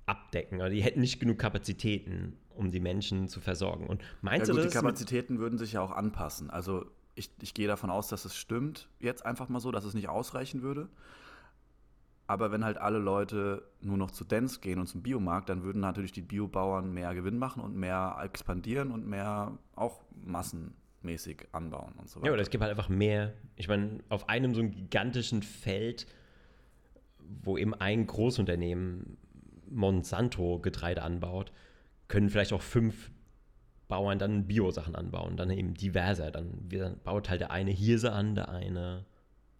abdecken oder die hätten nicht genug Kapazitäten. um die Menschen zu versorgen. Und meinst ja, gut, du, die das Kapazitäten würden sich ja auch anpassen. Also ich, ich gehe davon aus, dass es stimmt, jetzt einfach mal so, dass es nicht ausreichen würde. Aber wenn halt alle Leute nur noch zu Dance gehen und zum Biomarkt, dann würden natürlich die Biobauern mehr Gewinn machen und mehr expandieren und mehr auch massenmäßig anbauen und so weiter. Ja, oder es gibt halt einfach mehr. Ich meine, auf einem so einem gigantischen Feld, wo eben ein Großunternehmen Monsanto Getreide anbaut, können vielleicht auch fünf Bauern dann Bio-Sachen anbauen, dann eben diverser. Dann, dann baut halt der eine Hirse an, der eine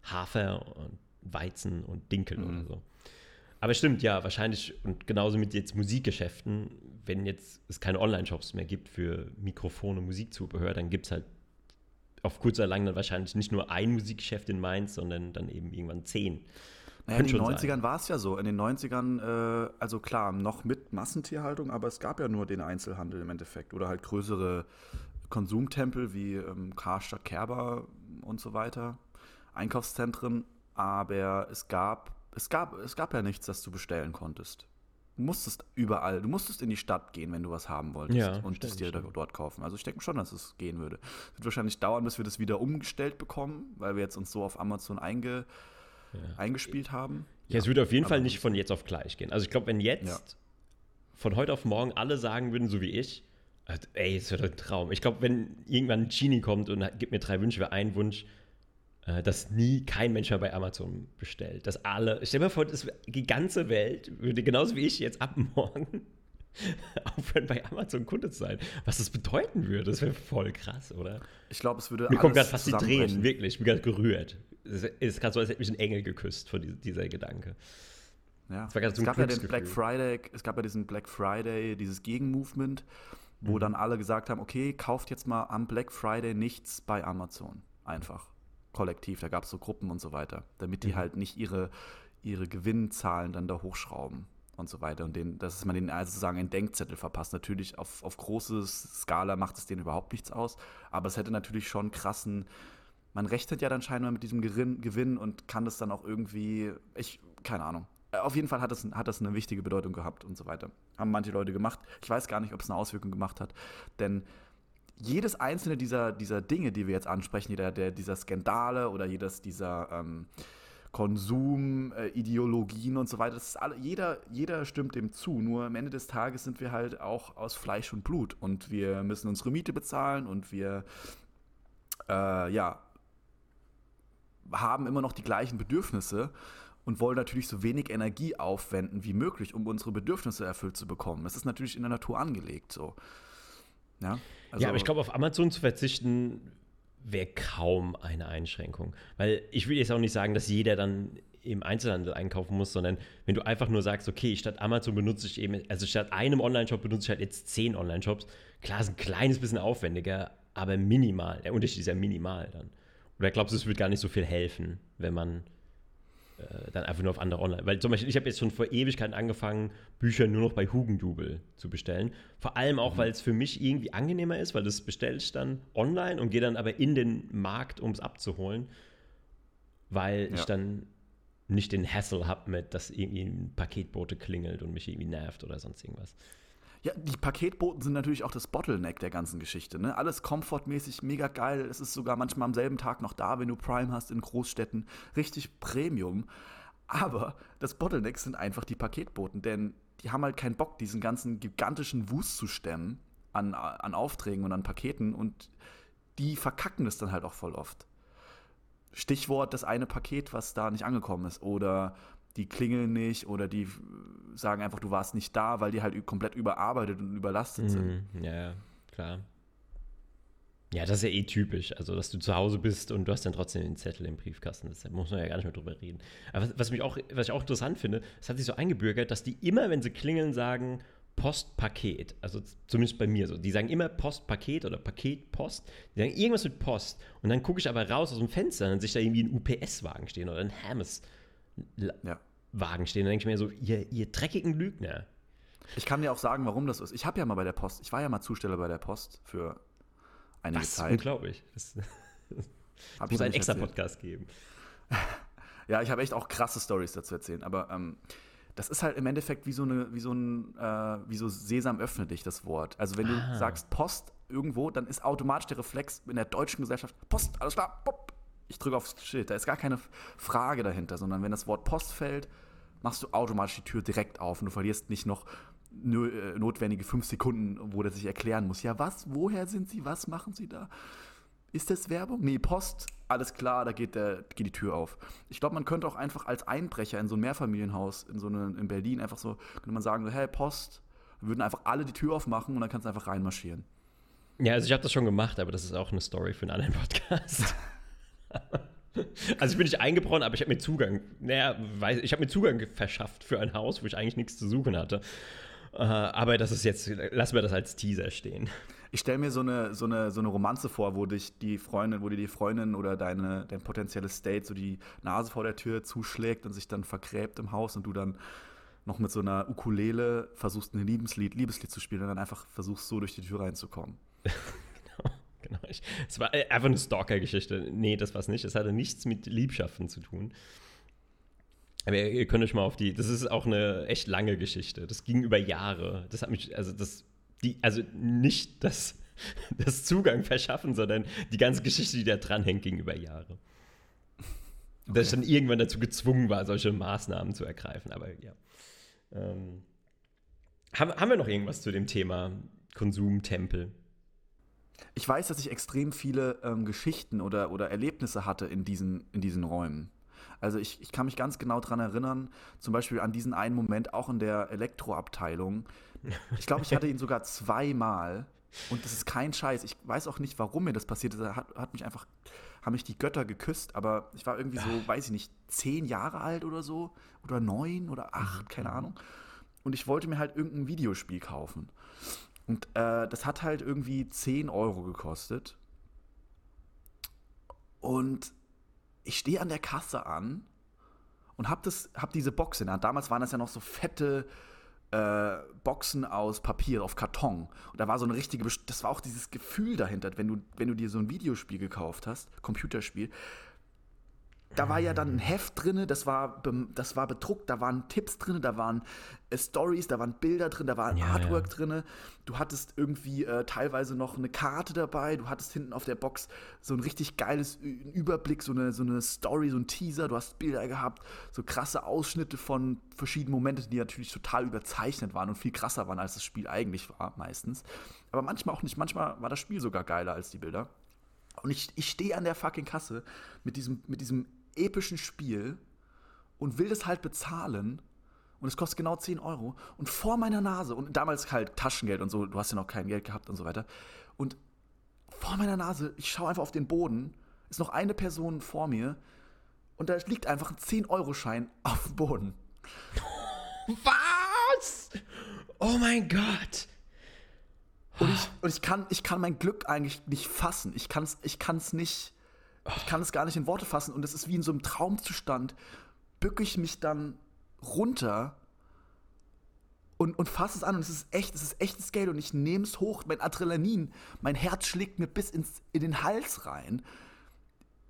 Hafer und Weizen und Dinkel Mhm. oder so. Aber stimmt, ja, wahrscheinlich, und genauso mit jetzt Musikgeschäften, wenn jetzt es keine Online-Shops mehr gibt für Mikrofone, Musikzubehör, dann gibt es halt auf kurz oder lang dann wahrscheinlich nicht nur ein Musikgeschäft in Mainz, sondern dann eben irgendwann zehn. Naja, in den schon 90ern sein. war es ja so. In den 90ern, äh, also klar, noch mit Massentierhaltung, aber es gab ja nur den Einzelhandel im Endeffekt. Oder halt größere Konsumtempel wie ähm, Karstadt, Kerber und so weiter, Einkaufszentren. Aber es gab, es, gab, es gab ja nichts, das du bestellen konntest. Du musstest überall, du musstest in die Stadt gehen, wenn du was haben wolltest Ja, und es dir dort kaufen. Also ich denke schon, dass es gehen würde. Es wird wahrscheinlich dauern, bis wir das wieder umgestellt bekommen, weil wir jetzt uns so auf Amazon einge, eingespielt haben. Ja, es würde auf jeden Fall nicht von jetzt auf gleich gehen. Also ich glaube, wenn jetzt Ja. von heute auf morgen alle sagen würden, so wie ich, äh, ey, das wäre ein Traum. Ich glaube, wenn irgendwann ein Genie kommt und gibt mir drei Wünsche, wäre ein Wunsch, äh, dass nie kein Mensch mehr bei Amazon bestellt. Dass alle, stell dir mal vor, das, die ganze Welt würde genauso wie ich jetzt ab morgen aufhören, bei Amazon Kunde zu sein. Was das bedeuten würde, das wäre voll krass, oder? Ich glaube, es würde Mir kommt gerade fast die. Tränen, wirklich. Ich bin gerade gerührt. Es ist gerade so, als hätte mich ein Engel geküsst von dieser, dieser Gedanke. Ja. so es gab ja den. Black Friday, es gab ja diesen Black Friday, dieses Gegenmovement, Mhm. wo dann alle gesagt haben, okay, kauft jetzt mal am Black Friday nichts bei Amazon. Einfach. Kollektiv. Da gab es so Gruppen und so weiter. Damit die Mhm. halt nicht ihre, ihre Gewinnzahlen dann da hochschrauben und so weiter. Und den, dass man denen also sozusagen einen Denkzettel verpasst. Natürlich auf, auf große Skala macht es denen überhaupt nichts aus, aber es hätte natürlich schon krassen man rechnet ja dann scheinbar mit diesem Gewinn und kann das dann auch irgendwie, ich, keine Ahnung. Äh, Auf jeden Fall hat das, hat das eine wichtige Bedeutung gehabt und so weiter. Haben manche Leute gemacht. Ich weiß gar nicht, ob es eine Auswirkung gemacht hat, denn jedes einzelne dieser, dieser Dinge, die wir jetzt ansprechen, jeder der, dieser Skandale oder jedes dieser ähm, Konsumideologien und so weiter, das ist alle, jeder, jeder stimmt dem zu. Nur am Ende des Tages sind wir halt auch aus Fleisch und Blut und wir müssen unsere Miete bezahlen und wir äh, ja, haben immer noch die gleichen Bedürfnisse und wollen natürlich so wenig Energie aufwenden wie möglich, um unsere Bedürfnisse erfüllt zu bekommen. Das ist natürlich in der Natur angelegt so. Ja, also, ja, aber ich glaube, auf Amazon zu verzichten wäre kaum eine Einschränkung. Weil ich will jetzt auch nicht sagen, dass jeder dann im Einzelhandel einkaufen muss, sondern wenn du einfach nur sagst, okay, statt Amazon benutze ich eben, also statt einem Online-Shop benutze ich halt jetzt zehn Online-Shops. Klar, ist ein kleines bisschen aufwendiger, aber minimal. Der Unterschied ist ja minimal dann. Oder glaubst du, es wird gar nicht so viel helfen, wenn man äh, dann einfach nur auf andere Online. Weil zum Beispiel, ich habe jetzt schon vor Ewigkeiten angefangen, Bücher nur noch bei Hugendubel zu bestellen. Vor allem auch, weil es für mich irgendwie angenehmer ist, weil das bestelle ich dann online und gehe dann aber in den Markt, um es abzuholen, weil ich Ja. dann nicht den Hassle habe mit, dass irgendwie ein Paketbote klingelt und mich irgendwie nervt oder sonst irgendwas. Ja, die Paketboten sind natürlich auch das Bottleneck der ganzen Geschichte. Ne? Alles komfortmäßig, mega geil. Es ist sogar manchmal am selben Tag noch da, wenn du Prime hast in Großstädten. Richtig Premium. Aber das Bottleneck sind einfach die Paketboten, denn die haben halt keinen Bock, diesen ganzen gigantischen Wust zu stemmen an, an Aufträgen und an Paketen und die verkacken es dann halt auch voll oft. Stichwort das eine Paket, was da nicht angekommen ist. Oder die klingeln nicht oder die sagen einfach, du warst nicht da, weil die halt komplett überarbeitet und überlastet sind. Mhm, ja, ja, klar. Ja, das ist ja eh typisch. Also, dass du zu Hause bist und du hast dann trotzdem den Zettel im Briefkasten. Das muss man ja gar nicht mehr drüber reden. Aber was, was, mich auch, was ich auch interessant finde, es hat sich so eingebürgert, dass die immer, wenn sie klingeln, sagen Postpaket. Also zumindest bei mir so. Die sagen immer Postpaket oder Paket, Post. Die sagen irgendwas mit Post. Und dann gucke ich aber raus aus dem Fenster und dann sehe ich da irgendwie ein UPS-Wagen stehen oder ein Hermes-Wagen Ja. stehen. Und dann denke ich mir so, ihr, ihr dreckigen Lügner. Ich kann dir auch sagen, warum das ist. Ich habe ja mal bei der Post, ich war ja mal Zusteller bei der Post für einige Das ist Zeit. unglaublich. Das, Hab muss einen extra erzählt. Podcast geben. Ja, ich habe echt auch krasse Stories dazu erzählen. Aber ähm, Das ist halt im Endeffekt wie so eine, wie so ein, äh, wie so Sesam öffne dich, das Wort. Also wenn Ah. du sagst Post irgendwo, dann ist automatisch der Reflex in der deutschen Gesellschaft Post, alles klar, pop. Ich drücke aufs Schild. Da ist gar keine Frage dahinter, sondern wenn das Wort Post fällt, machst du automatisch die Tür direkt auf und du verlierst nicht noch äh, notwendige fünf Sekunden, wo der sich erklären muss. Ja, was? Woher sind Sie? Was machen Sie da? Ist das Werbung? Nee, Post, alles klar, da geht, der, geht die Tür auf. Ich glaube, man könnte auch einfach als Einbrecher in so ein Mehrfamilienhaus in so eine, in Berlin einfach so, könnte man sagen, so, hey, Post, dann würden einfach alle die Tür aufmachen und dann kannst du einfach reinmarschieren. Ja, also ich habe das schon gemacht, aber das ist auch eine Story für einen anderen Podcast. also ich bin nicht eingebrochen, aber ich habe mir Zugang, naja, weiß, ich habe mir Zugang verschafft für ein Haus, wo ich eigentlich nichts zu suchen hatte. Äh, aber das ist jetzt, lassen wir das als Teaser stehen. Ich stelle mir so eine, so, eine, so eine Romanze vor, wo dich die Freundin, wo dir die Freundin oder deine, dein potenzielles Date so die Nase vor der Tür zuschlägt und sich dann vergräbt im Haus und du dann noch mit so einer Ukulele versuchst, ein Liebeslied, Liebeslied zu spielen und dann einfach versuchst, so durch die Tür reinzukommen. Genau. Ich, es war äh, einfach eine Stalker-Geschichte. Nee, das war es nicht. Es hatte nichts mit Liebschaften zu tun. Aber ihr, könnt euch mal auf die. Das ist auch eine echt lange Geschichte. Das ging über Jahre. Das hat mich, also das, die, also nicht das, das Zugang verschaffen, sondern die ganze Geschichte, die da dranhängt, ging über Jahre. Dass ich dann irgendwann dazu gezwungen war, solche Maßnahmen zu ergreifen. Aber ja. Ähm, haben, haben wir noch irgendwas zu dem Thema Konsumtempel? Ich weiß, dass ich extrem viele ähm, Geschichten oder, oder Erlebnisse hatte in diesen, in diesen Räumen. Also ich, ich kann mich ganz genau daran erinnern, zum Beispiel an diesen einen Moment auch in der Elektroabteilung. Ich glaube, ich hatte ihn sogar zweimal. Und das ist kein Scheiß. Ich weiß auch nicht, warum mir das passiert ist. Er Hat, hat mich einfach, haben mich die Götter geküsst, aber ich war irgendwie so, weiß ich nicht, zehn Jahre alt oder so. Oder neun oder acht, keine Ahnung. Und ich wollte mir halt irgendein Videospiel kaufen. Und äh, das hat halt irgendwie 10 Euro gekostet. Und ich stehe an der Kasse an und hab, das, hab diese Box in der Hand. Damals waren das ja noch so fette äh, Boxen aus Papier, auf Karton. Und da war so eine richtige, das war auch dieses Gefühl dahinter, wenn du, wenn du dir so ein Videospiel gekauft hast, Computerspiel, da war ja dann ein Heft drin, das war, das war bedruckt, da waren Tipps drin, da waren äh, Stories, da waren Bilder drin, da war ein Ja, Artwork drin. Du hattest irgendwie äh, teilweise noch eine Karte dabei, du hattest hinten auf der Box so ein richtig geiles Überblick, so eine, so eine Story, so ein Teaser, du hast Bilder gehabt, so krasse Ausschnitte von verschiedenen Momenten, die natürlich total überzeichnet waren und viel krasser waren, als das Spiel eigentlich war, meistens. Aber manchmal auch nicht, manchmal war das Spiel sogar geiler als die Bilder. Und ich, ich stehe an der fucking Kasse mit diesem, mit diesem epischen Spiel und will das halt bezahlen. Und es kostet genau 10 Euro. Und vor meiner Nase, und damals halt Taschengeld und so, du hast ja noch kein Geld gehabt und so weiter. Und vor meiner Nase, ich schaue einfach auf den Boden, ist noch eine Person vor mir und da liegt einfach ein 10-Euro-Schein auf dem Boden. Was? Oh mein Gott. Und ich, und ich, kann, ich kann mein Glück eigentlich nicht fassen. Ich kann es ich kann's nicht, ich kann es gar nicht in Worte fassen. Und es ist wie in so einem Traumzustand, bücke ich mich dann runter und, und fasse es an. Und es ist echt, es ist echtes Geld. Und ich nehme es hoch, mein Adrenalin, mein Herz schlägt mir bis ins, in den Hals rein.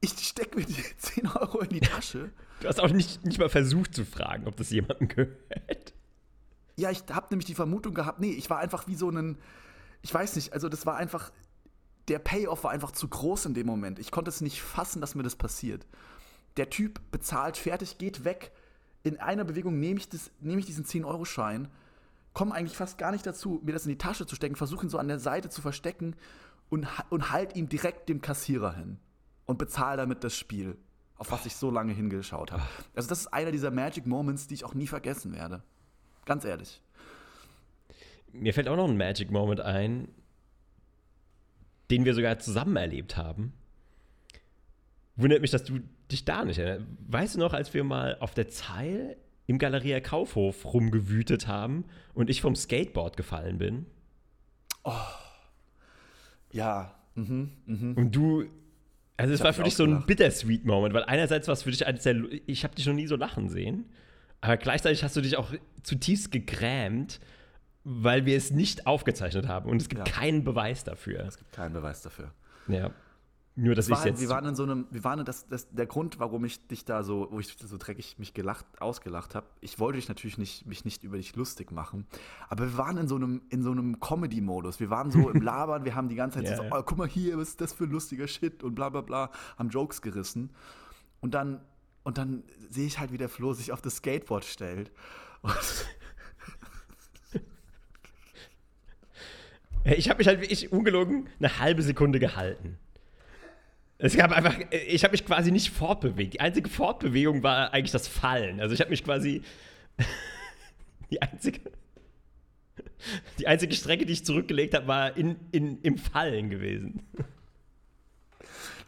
Ich stecke mir die 10 Euro in die Tasche. Du hast auch nicht, nicht mal versucht zu fragen, ob das jemandem gehört. Ja, ich habe nämlich die Vermutung gehabt, nee, ich war einfach wie so ein, ich weiß nicht, also das war einfach, der Payoff war einfach zu groß in dem Moment. Ich konnte es nicht fassen, dass mir das passiert. Der Typ bezahlt fertig, geht weg. In einer Bewegung nehme ich, das, nehme ich diesen 10-Euro-Schein, komme eigentlich fast gar nicht dazu, mir das in die Tasche zu stecken, versuche ihn so an der Seite zu verstecken und, und halt ihn direkt dem Kassierer hin und bezahle damit das Spiel, auf was ich so lange hingeschaut habe. Also das ist einer dieser Magic Moments, die ich auch nie vergessen werde. Ganz ehrlich. Mir fällt auch noch ein Magic Moment ein, den wir sogar zusammen erlebt haben. Wundert mich, dass du dich da nicht erinnerst. Weißt du noch, als wir mal auf der Zeil im Galeria Kaufhof rumgewütet haben und ich vom Skateboard gefallen bin Ja. Mhm, mhm. und du. Also, es war für dich so ein bittersweet Moment, weil einerseits war es für dich eines der. Ich habe dich noch nie so lachen sehen, aber gleichzeitig hast du dich auch zutiefst gegrämt, weil wir es nicht aufgezeichnet haben und es gibt Ja. keinen Beweis dafür. Es gibt keinen Beweis dafür. Ja. Nur, dass war ich halt, jetzt. wir waren in so einem, wir waren das, das, der Grund, warum ich dich da so, wo ich so dreckig mich gelacht, ausgelacht habe. Ich wollte dich natürlich nicht, mich nicht über dich lustig machen, aber wir waren in so einem, in so einem Comedy-Modus. Wir waren so im Labern, wir haben die ganze Zeit Ja, so, oh, guck mal hier, was ist das für ein lustiger Shit und bla bla bla, haben Jokes gerissen. Und dann, und dann sehe ich halt, wie der Flo sich auf das Skateboard stellt. Und Ich habe mich halt wirklich ungelogen eine halbe Sekunde gehalten. Es gab einfach, ich habe mich quasi nicht fortbewegt. Die einzige Fortbewegung war eigentlich das Fallen. Also ich habe mich quasi die einzige die einzige Strecke, die ich zurückgelegt habe, war in, in, im Fallen gewesen.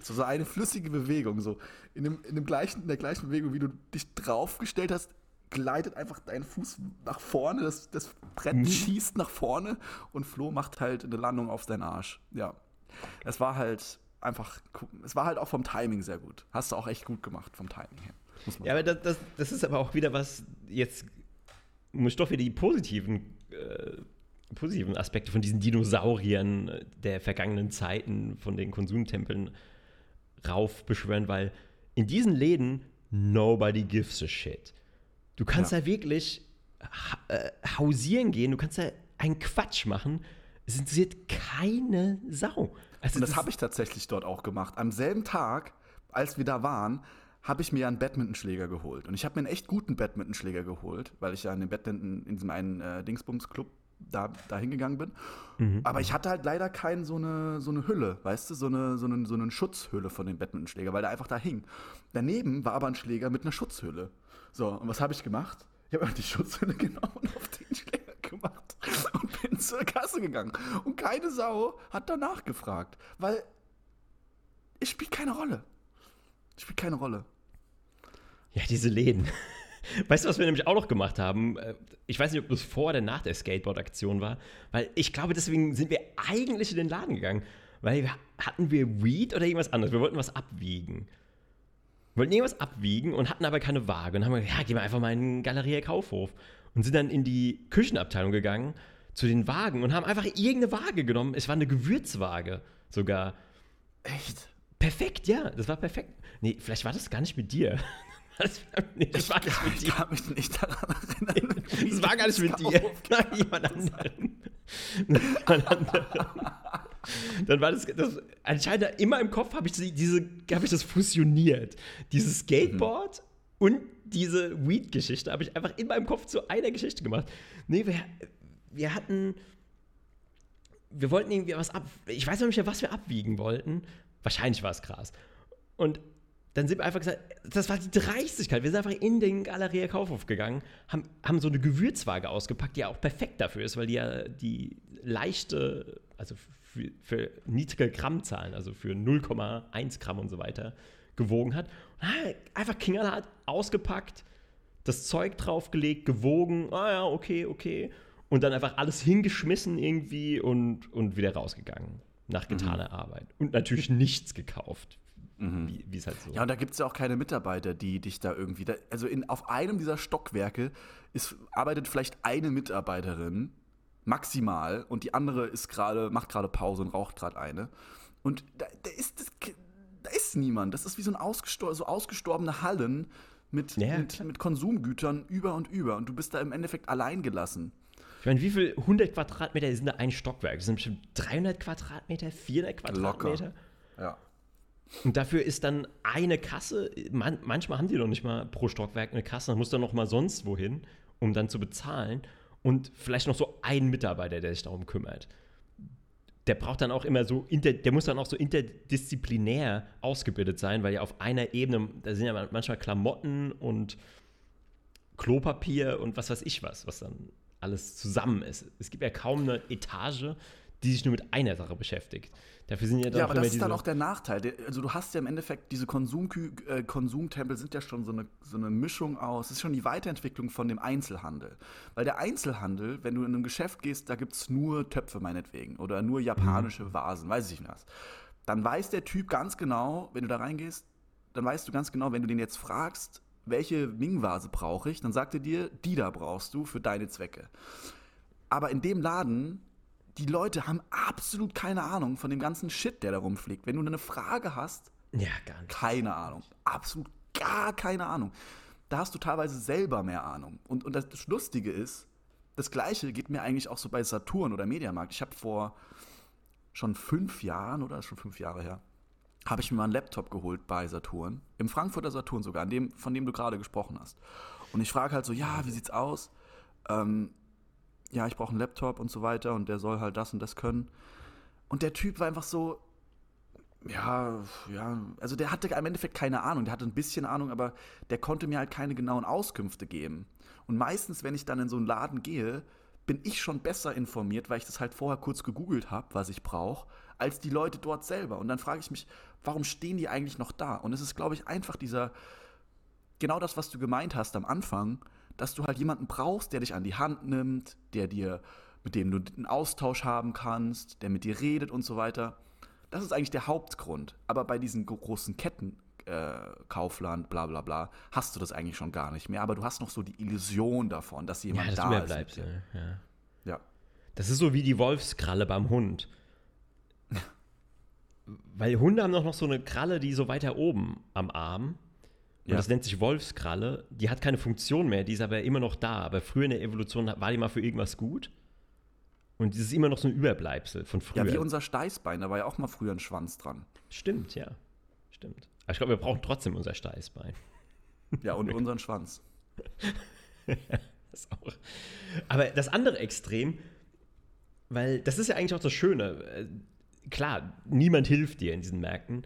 So, so eine flüssige Bewegung, so in, dem, in, dem gleichen, in der gleichen Bewegung, wie du dich draufgestellt hast, gleitet einfach dein Fuß nach vorne, das, das Brett schießt nach vorne und Flo macht halt eine Landung auf deinen Arsch. Ja. Es war halt einfach, es war halt auch vom Timing sehr gut. Hast du auch echt gut gemacht vom Timing her. Ja, aber das, das, das ist aber auch wieder was, jetzt muss ich doch wieder die positiven, äh, positiven Aspekte von diesen Dinosauriern äh, der vergangenen Zeiten, von den Konsumtempeln raufbeschwören, weil in diesen Läden nobody gives a shit. Du kannst Ja. da wirklich äh, hausieren gehen, du kannst da einen Quatsch machen. Es interessiert keine Sau. Also Und das habe ich tatsächlich dort auch gemacht. Am selben Tag, als wir da waren, habe ich mir einen Badmintonschläger geholt. Und ich habe mir einen echt guten Badmintonschläger geholt, weil ich ja in dem Badminton, in diesem einen äh, Dingsbums-Club da, da hingegangen bin. Aber ich hatte halt leider keine so eine, so eine Hülle, weißt du, so eine, so, eine, so eine Schutzhülle von dem Badmintonschläger, weil der einfach da hing. Daneben war aber ein Schläger mit einer Schutzhülle. So, und was habe ich gemacht? Ich habe einfach die Schutzhülle genommen und auf den Schläger gemacht und bin zur Kasse gegangen. Und keine Sau hat danach gefragt, weil es spielt keine Rolle. Es spielt keine Rolle. Ja, diese Läden. Weißt du, was wir nämlich auch noch gemacht haben? Äh, Ich weiß nicht, ob das vor oder nach der Skateboard-Aktion war, weil ich glaube, deswegen sind wir eigentlich in den Laden gegangen. Weil hatten wir Weed oder irgendwas anderes? Wir wollten was abwiegen. Wollten irgendwas abwiegen und hatten aber keine Waage. Und haben gesagt, ja, gehen wir einfach mal in den Galeria Kaufhof. Und sind dann in die Küchenabteilung gegangen, zu den Wagen und haben einfach irgendeine Waage genommen. Es war eine Gewürzwaage sogar. Echt? Perfekt, ja, das war perfekt. Nee, vielleicht war das gar nicht mit dir. Das, nee, das war nicht mit Ich dir. kann mich nicht daran erinnern. Das war gar nicht mit dir. Jemand anderen. jemand anderen. Dann war das, das anscheinend immer im Kopf habe ich die- diese, habe ich das fusioniert. Dieses Skateboard und diese Weed-Geschichte habe ich einfach in meinem Kopf zu einer Geschichte gemacht. Nee, wir, wir hatten, wir wollten irgendwie was ab, ich weiß noch nicht mehr, was wir abwiegen wollten. Wahrscheinlich war es Gras. Und dann sind wir einfach gesagt, das war die Dreistigkeit. Wir sind einfach in den Galeria Kaufhof gegangen, haben, haben so eine Gewürzwaage ausgepackt, die ja auch perfekt dafür ist, weil die ja die leichte, also für, für niedrige Grammzahlen, also für 0,1 Gramm und so weiter, gewogen hat. Und haben einfach knallhart ausgepackt, das Zeug draufgelegt, gewogen, ah ja, okay, okay. Und dann einfach alles hingeschmissen irgendwie und, und wieder rausgegangen. Nach getaner Arbeit. Und natürlich nichts gekauft. Wie wie es halt so. Ja, und da gibt es ja auch keine Mitarbeiter, die dich da irgendwie. Da, also in, auf einem dieser Stockwerke ist, arbeitet vielleicht eine Mitarbeiterin maximal und die andere ist gerade, macht gerade Pause und raucht gerade eine. Und da, da ist das, da ist niemand. Das ist wie so, ein ausgestor so ausgestorbene Hallen mit, Ja, mit, mit Konsumgütern über und über. Und du bist da im Endeffekt allein gelassen. Ich meine, wie viel 100 Quadratmeter sind da ein Stockwerk? Das sind bestimmt 300 Quadratmeter, 400 Quadratmeter. Ja. Und dafür ist dann eine Kasse, man, manchmal haben die noch nicht mal pro Stockwerk eine Kasse, dann muss dann noch mal sonst wohin, um dann zu bezahlen. Und vielleicht noch so ein Mitarbeiter, der sich darum kümmert. Der braucht dann auch immer so, inter, der muss dann auch so interdisziplinär ausgebildet sein, weil ja auf einer Ebene, da sind ja manchmal Klamotten und Klopapier und was weiß ich was, was dann alles zusammen ist. Es gibt ja kaum eine Etage, die sich nur mit einer Sache beschäftigt. Dafür sind ja dann Ja, aber das ist dann auch der Nachteil. Also du hast ja im Endeffekt diese Konsumkü äh, Konsumtempel sind ja schon so eine, so eine Mischung aus, das ist schon die Weiterentwicklung von dem Einzelhandel. Weil der Einzelhandel, wenn du in ein Geschäft gehst, da gibt es nur Töpfe meinetwegen oder nur japanische Vasen, weiß ich nicht was. Dann weiß der Typ ganz genau, wenn du da reingehst, dann weißt du ganz genau, wenn du den jetzt fragst, welche Ming-Vase brauche ich, dann sagt er dir, die da brauchst du für deine Zwecke. Aber in dem Laden die Leute haben absolut keine Ahnung von dem ganzen Shit, der da rumfliegt. Wenn du eine Frage hast, Ja, gar nicht. keine Ahnung. Absolut gar keine Ahnung. Da hast du teilweise selber mehr Ahnung. Und, und das, Lustige ist, das Gleiche geht mir eigentlich auch so bei Saturn oder Mediamarkt. Ich habe vor schon fünf Jahren oder schon fünf Jahre her, habe ich mir mal einen Laptop geholt bei Saturn. Im Frankfurter Saturn sogar, an dem, von dem du gerade gesprochen hast. Und ich frage halt so, ja, wie sieht's aus? Ähm, ja, ich brauche einen Laptop und so weiter und der soll halt das und das können. Und der Typ war einfach so, ja, ja, also der hatte im Endeffekt keine Ahnung, der hatte ein bisschen Ahnung, aber der konnte mir halt keine genauen Auskünfte geben. Und meistens, wenn ich dann in so einen Laden gehe, bin ich schon besser informiert, weil ich das halt vorher kurz gegoogelt habe, was ich brauche, als die Leute dort selber. Und dann frage ich mich, warum stehen die eigentlich noch da? Und es ist, glaube ich, einfach dieser, genau das, was du gemeint hast am Anfang, dass du halt jemanden brauchst, der dich an die Hand nimmt, der dir, mit dem du einen Austausch haben kannst, der mit dir redet und so weiter. Das ist eigentlich der Hauptgrund. Aber bei diesen gro- großen Ketten, äh, Kaufland, bla bla bla, hast du das eigentlich schon gar nicht mehr. Aber du hast noch so die Illusion davon, dass Ja, jemand das da ist. mit überbleibt. dir. Ja. Ja. Das ist so wie die Wolfskralle beim Hund. Weil Hunde haben doch noch so eine Kralle, die so weiter oben am Arm. Und Ja. das nennt sich Wolfskralle. Die hat keine Funktion mehr, die ist aber immer noch da. Aber früher in der Evolution war die mal für irgendwas gut. Und das ist immer noch so ein Überbleibsel von früher. Ja, wie unser Steißbein, da war ja auch mal früher ein Schwanz dran. Stimmt, ja. Stimmt. Aber ich glaube, wir brauchen trotzdem unser Steißbein. Ja, und unseren Schwanz. Das auch. Aber das andere Extrem, weil das ist ja eigentlich auch das Schöne. äh, Klar, niemand hilft dir in diesen Märkten.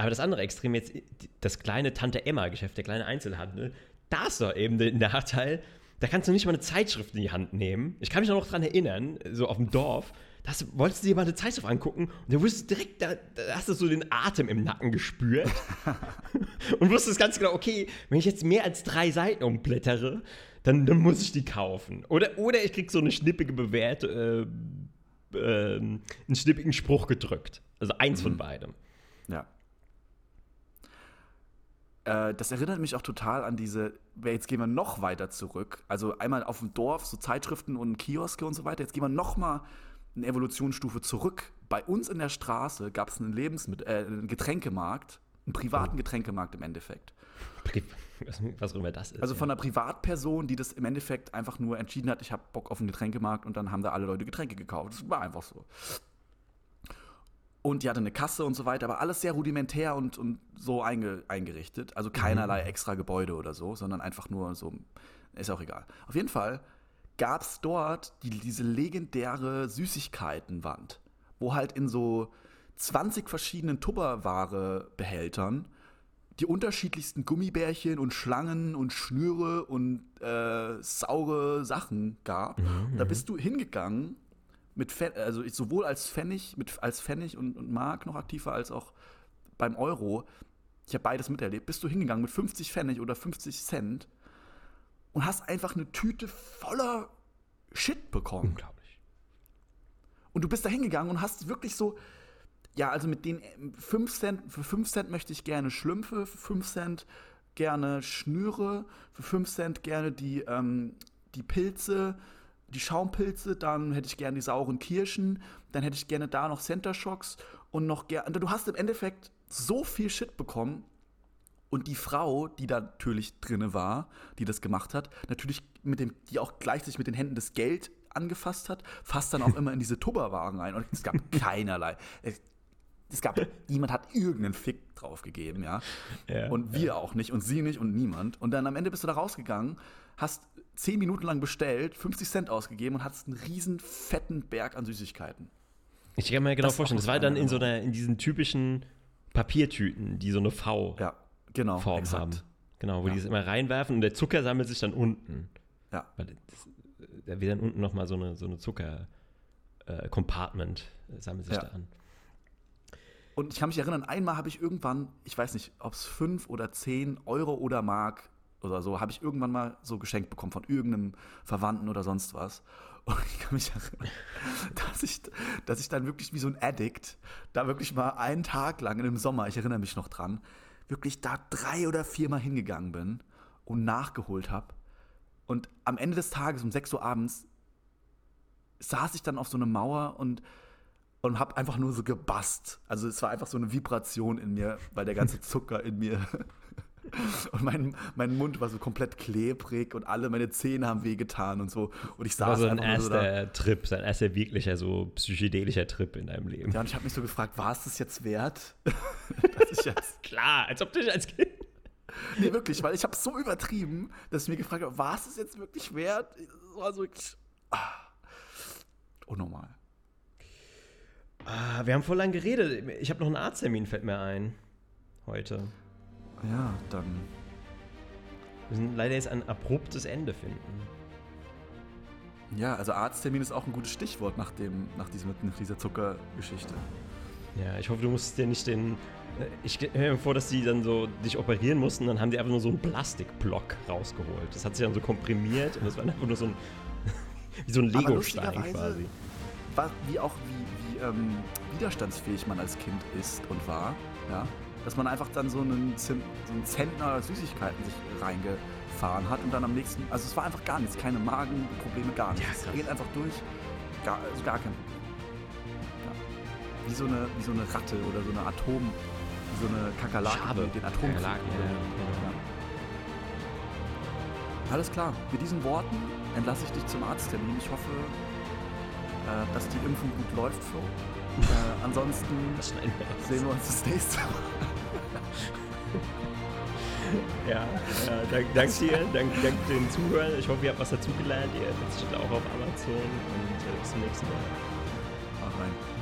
Aber das andere Extrem jetzt, das kleine Tante Emma-Geschäft, der kleine Einzelhandel, da ist doch eben der Nachteil, da kannst du nicht mal eine Zeitschrift in die Hand nehmen. Ich kann mich noch dran erinnern, so auf dem Dorf, da wolltest du dir mal eine Zeitschrift angucken und da wusstest du direkt, da, da hast du so den Atem im Nacken gespürt und wusstest ganz genau, okay, wenn ich jetzt mehr als drei Seiten umblättere, dann, dann muss ich die kaufen. Oder, oder ich krieg so eine schnippige Bewert, äh, ähm, einen schnippigen Spruch gedrückt. Also eins von beidem. Ja. Äh, das erinnert mich auch total an diese, jetzt gehen wir noch weiter zurück. Also einmal auf dem Dorf, so Zeitschriften und Kioske und so weiter. Jetzt gehen wir noch mal eine Evolutionsstufe zurück. Bei uns in der Straße gab es einen Lebensmittel, äh, einen Getränkemarkt, einen privaten Getränkemarkt im Endeffekt. Was, auch immer das ist. Also von einer Privatperson, die das im Endeffekt einfach nur entschieden hat, ich habe Bock auf einen Getränkemarkt und dann haben da alle Leute Getränke gekauft. Das war einfach so. Und die hatte eine Kasse und so weiter, aber alles sehr rudimentär und, und so einge, eingerichtet. Also keinerlei extra Gebäude oder so, sondern einfach nur so, ist auch egal. Auf jeden Fall gab es dort die, diese legendäre Süßigkeitenwand, wo halt in so 20 verschiedenen Tupperware-Behältern die unterschiedlichsten Gummibärchen und Schlangen und Schnüre und äh, saure Sachen gab. Und da bist du hingegangen mit Pfen also ich sowohl als Pfennig, mit, als Pfennig und, und Mark noch aktiver als auch beim Euro. Ich habe beides miterlebt. Bist du hingegangen mit 50 Pfennig oder 50 Cent und hast einfach eine Tüte voller Shit bekommen. Unglaublich. Und du bist da hingegangen und hast wirklich so, ja, also mit den 5 Cent, für 5 Cent möchte ich gerne Schlümpfe, für 5 Cent gerne Schnüre, für 5 Cent gerne die, ähm, die Pilze, die Schaumpilze, dann hätte ich gerne die sauren Kirschen, dann hätte ich gerne da noch Center Shocks und noch gerne. Du hast im Endeffekt so viel Shit bekommen. Und die Frau, die da natürlich drinne war, die das gemacht hat, natürlich mit dem, die auch gleichzeitig mit den Händen das Geld angefasst hat, fasst dann auch immer in diese Tupperwaren rein. Und es gab keinerlei. Es, es gab, niemand hat irgendeinen Fick drauf gegeben, ja. Ja, und wir auch nicht und sie nicht und niemand. Und dann am Ende bist du da rausgegangen, hast zehn Minuten lang bestellt, 50 Cent ausgegeben und hattest einen riesen fetten Berg an Süßigkeiten. Ich kann mir genau Das vorstellen, das war dann in so einer- in diesen typischen Papiertüten, die so eine V-Form Ja, genau. haben. Genau, wo Ja. die das immer reinwerfen und der Zucker sammelt sich dann unten. Ja. Weil das, da wird dann unten nochmal so eine, so eine Zucker-Compartment sammelt sich Ja. da an. Und ich kann mich erinnern, einmal habe ich irgendwann, ich weiß nicht, ob es 5 oder 10 Euro oder Mark oder so, habe ich irgendwann mal so geschenkt bekommen von irgendeinem Verwandten oder sonst was. Und ich kann mich erinnern, dass ich, dass ich dann wirklich wie so ein Addict da wirklich mal einen Tag lang in dem Sommer, ich erinnere mich noch dran, wirklich da drei oder viermal hingegangen bin und nachgeholt habe. Und am Ende des Tages um 6 Uhr abends saß ich dann auf so einer Mauer und, und habe einfach nur so gebast. Also es war einfach so eine Vibration in mir, weil der ganze Zucker in mir und mein, mein Mund war so komplett klebrig und alle meine Zähne haben wehgetan und so. Und ich saß Das war so ein nur so erster Trip, sein erster wirklicher so psychedelischer Trip in deinem Leben. Ja, und ich habe mich so gefragt, war es das jetzt wert? ich jetzt, Klar, als ob du dich als Kind. nee, wirklich, weil ich habe so übertrieben, dass ich mir gefragt habe, war es das jetzt wirklich wert? Das war so wirklich, ah, unnormal. Ah, wir haben voll lang geredet. Ich habe noch einen Arzttermin, fällt mir ein. Heute. Ja, dann, Wir müssen leider jetzt ein abruptes Ende finden. ja, also Arzttermin ist auch ein gutes Stichwort nach, dem, nach, diesem, nach dieser Zuckergeschichte. Ja, ich hoffe, du musst dir nicht den. äh, Ich stelle mir vor, dass die dann so dich operieren mussten, dann haben die einfach nur so einen Plastikblock rausgeholt. Das hat sich dann so komprimiert und das war einfach nur so ein. wie so ein Lego-Stein quasi. war, wie auch wie, wie ähm, widerstandsfähig man als Kind ist und war, ja, dass man einfach dann so einen, Zim- so einen Zentner Süßigkeiten sich reingefahren hat und dann am nächsten, also es war einfach gar nichts, keine Magenprobleme, gar nichts. Ja, es geht einfach durch, gar, also gar kein Problem. Ja. Wie, so eine, wie so eine Ratte oder so eine Atom, wie so eine Kakerlake, den Atom ja. Alles klar, mit diesen Worten entlasse ich dich zum Arzttermin. Ich hoffe, äh, dass die Impfung gut läuft, Flo. Äh, ansonsten sehen wir uns das nächste Mal. Ja, ja danke dank dir, danke dank den Zuhörern. Ich hoffe, ihr habt was dazugelernt. Ihr verzichtet auch auf Amazon und äh, bis zum nächsten Mal. Mach rein.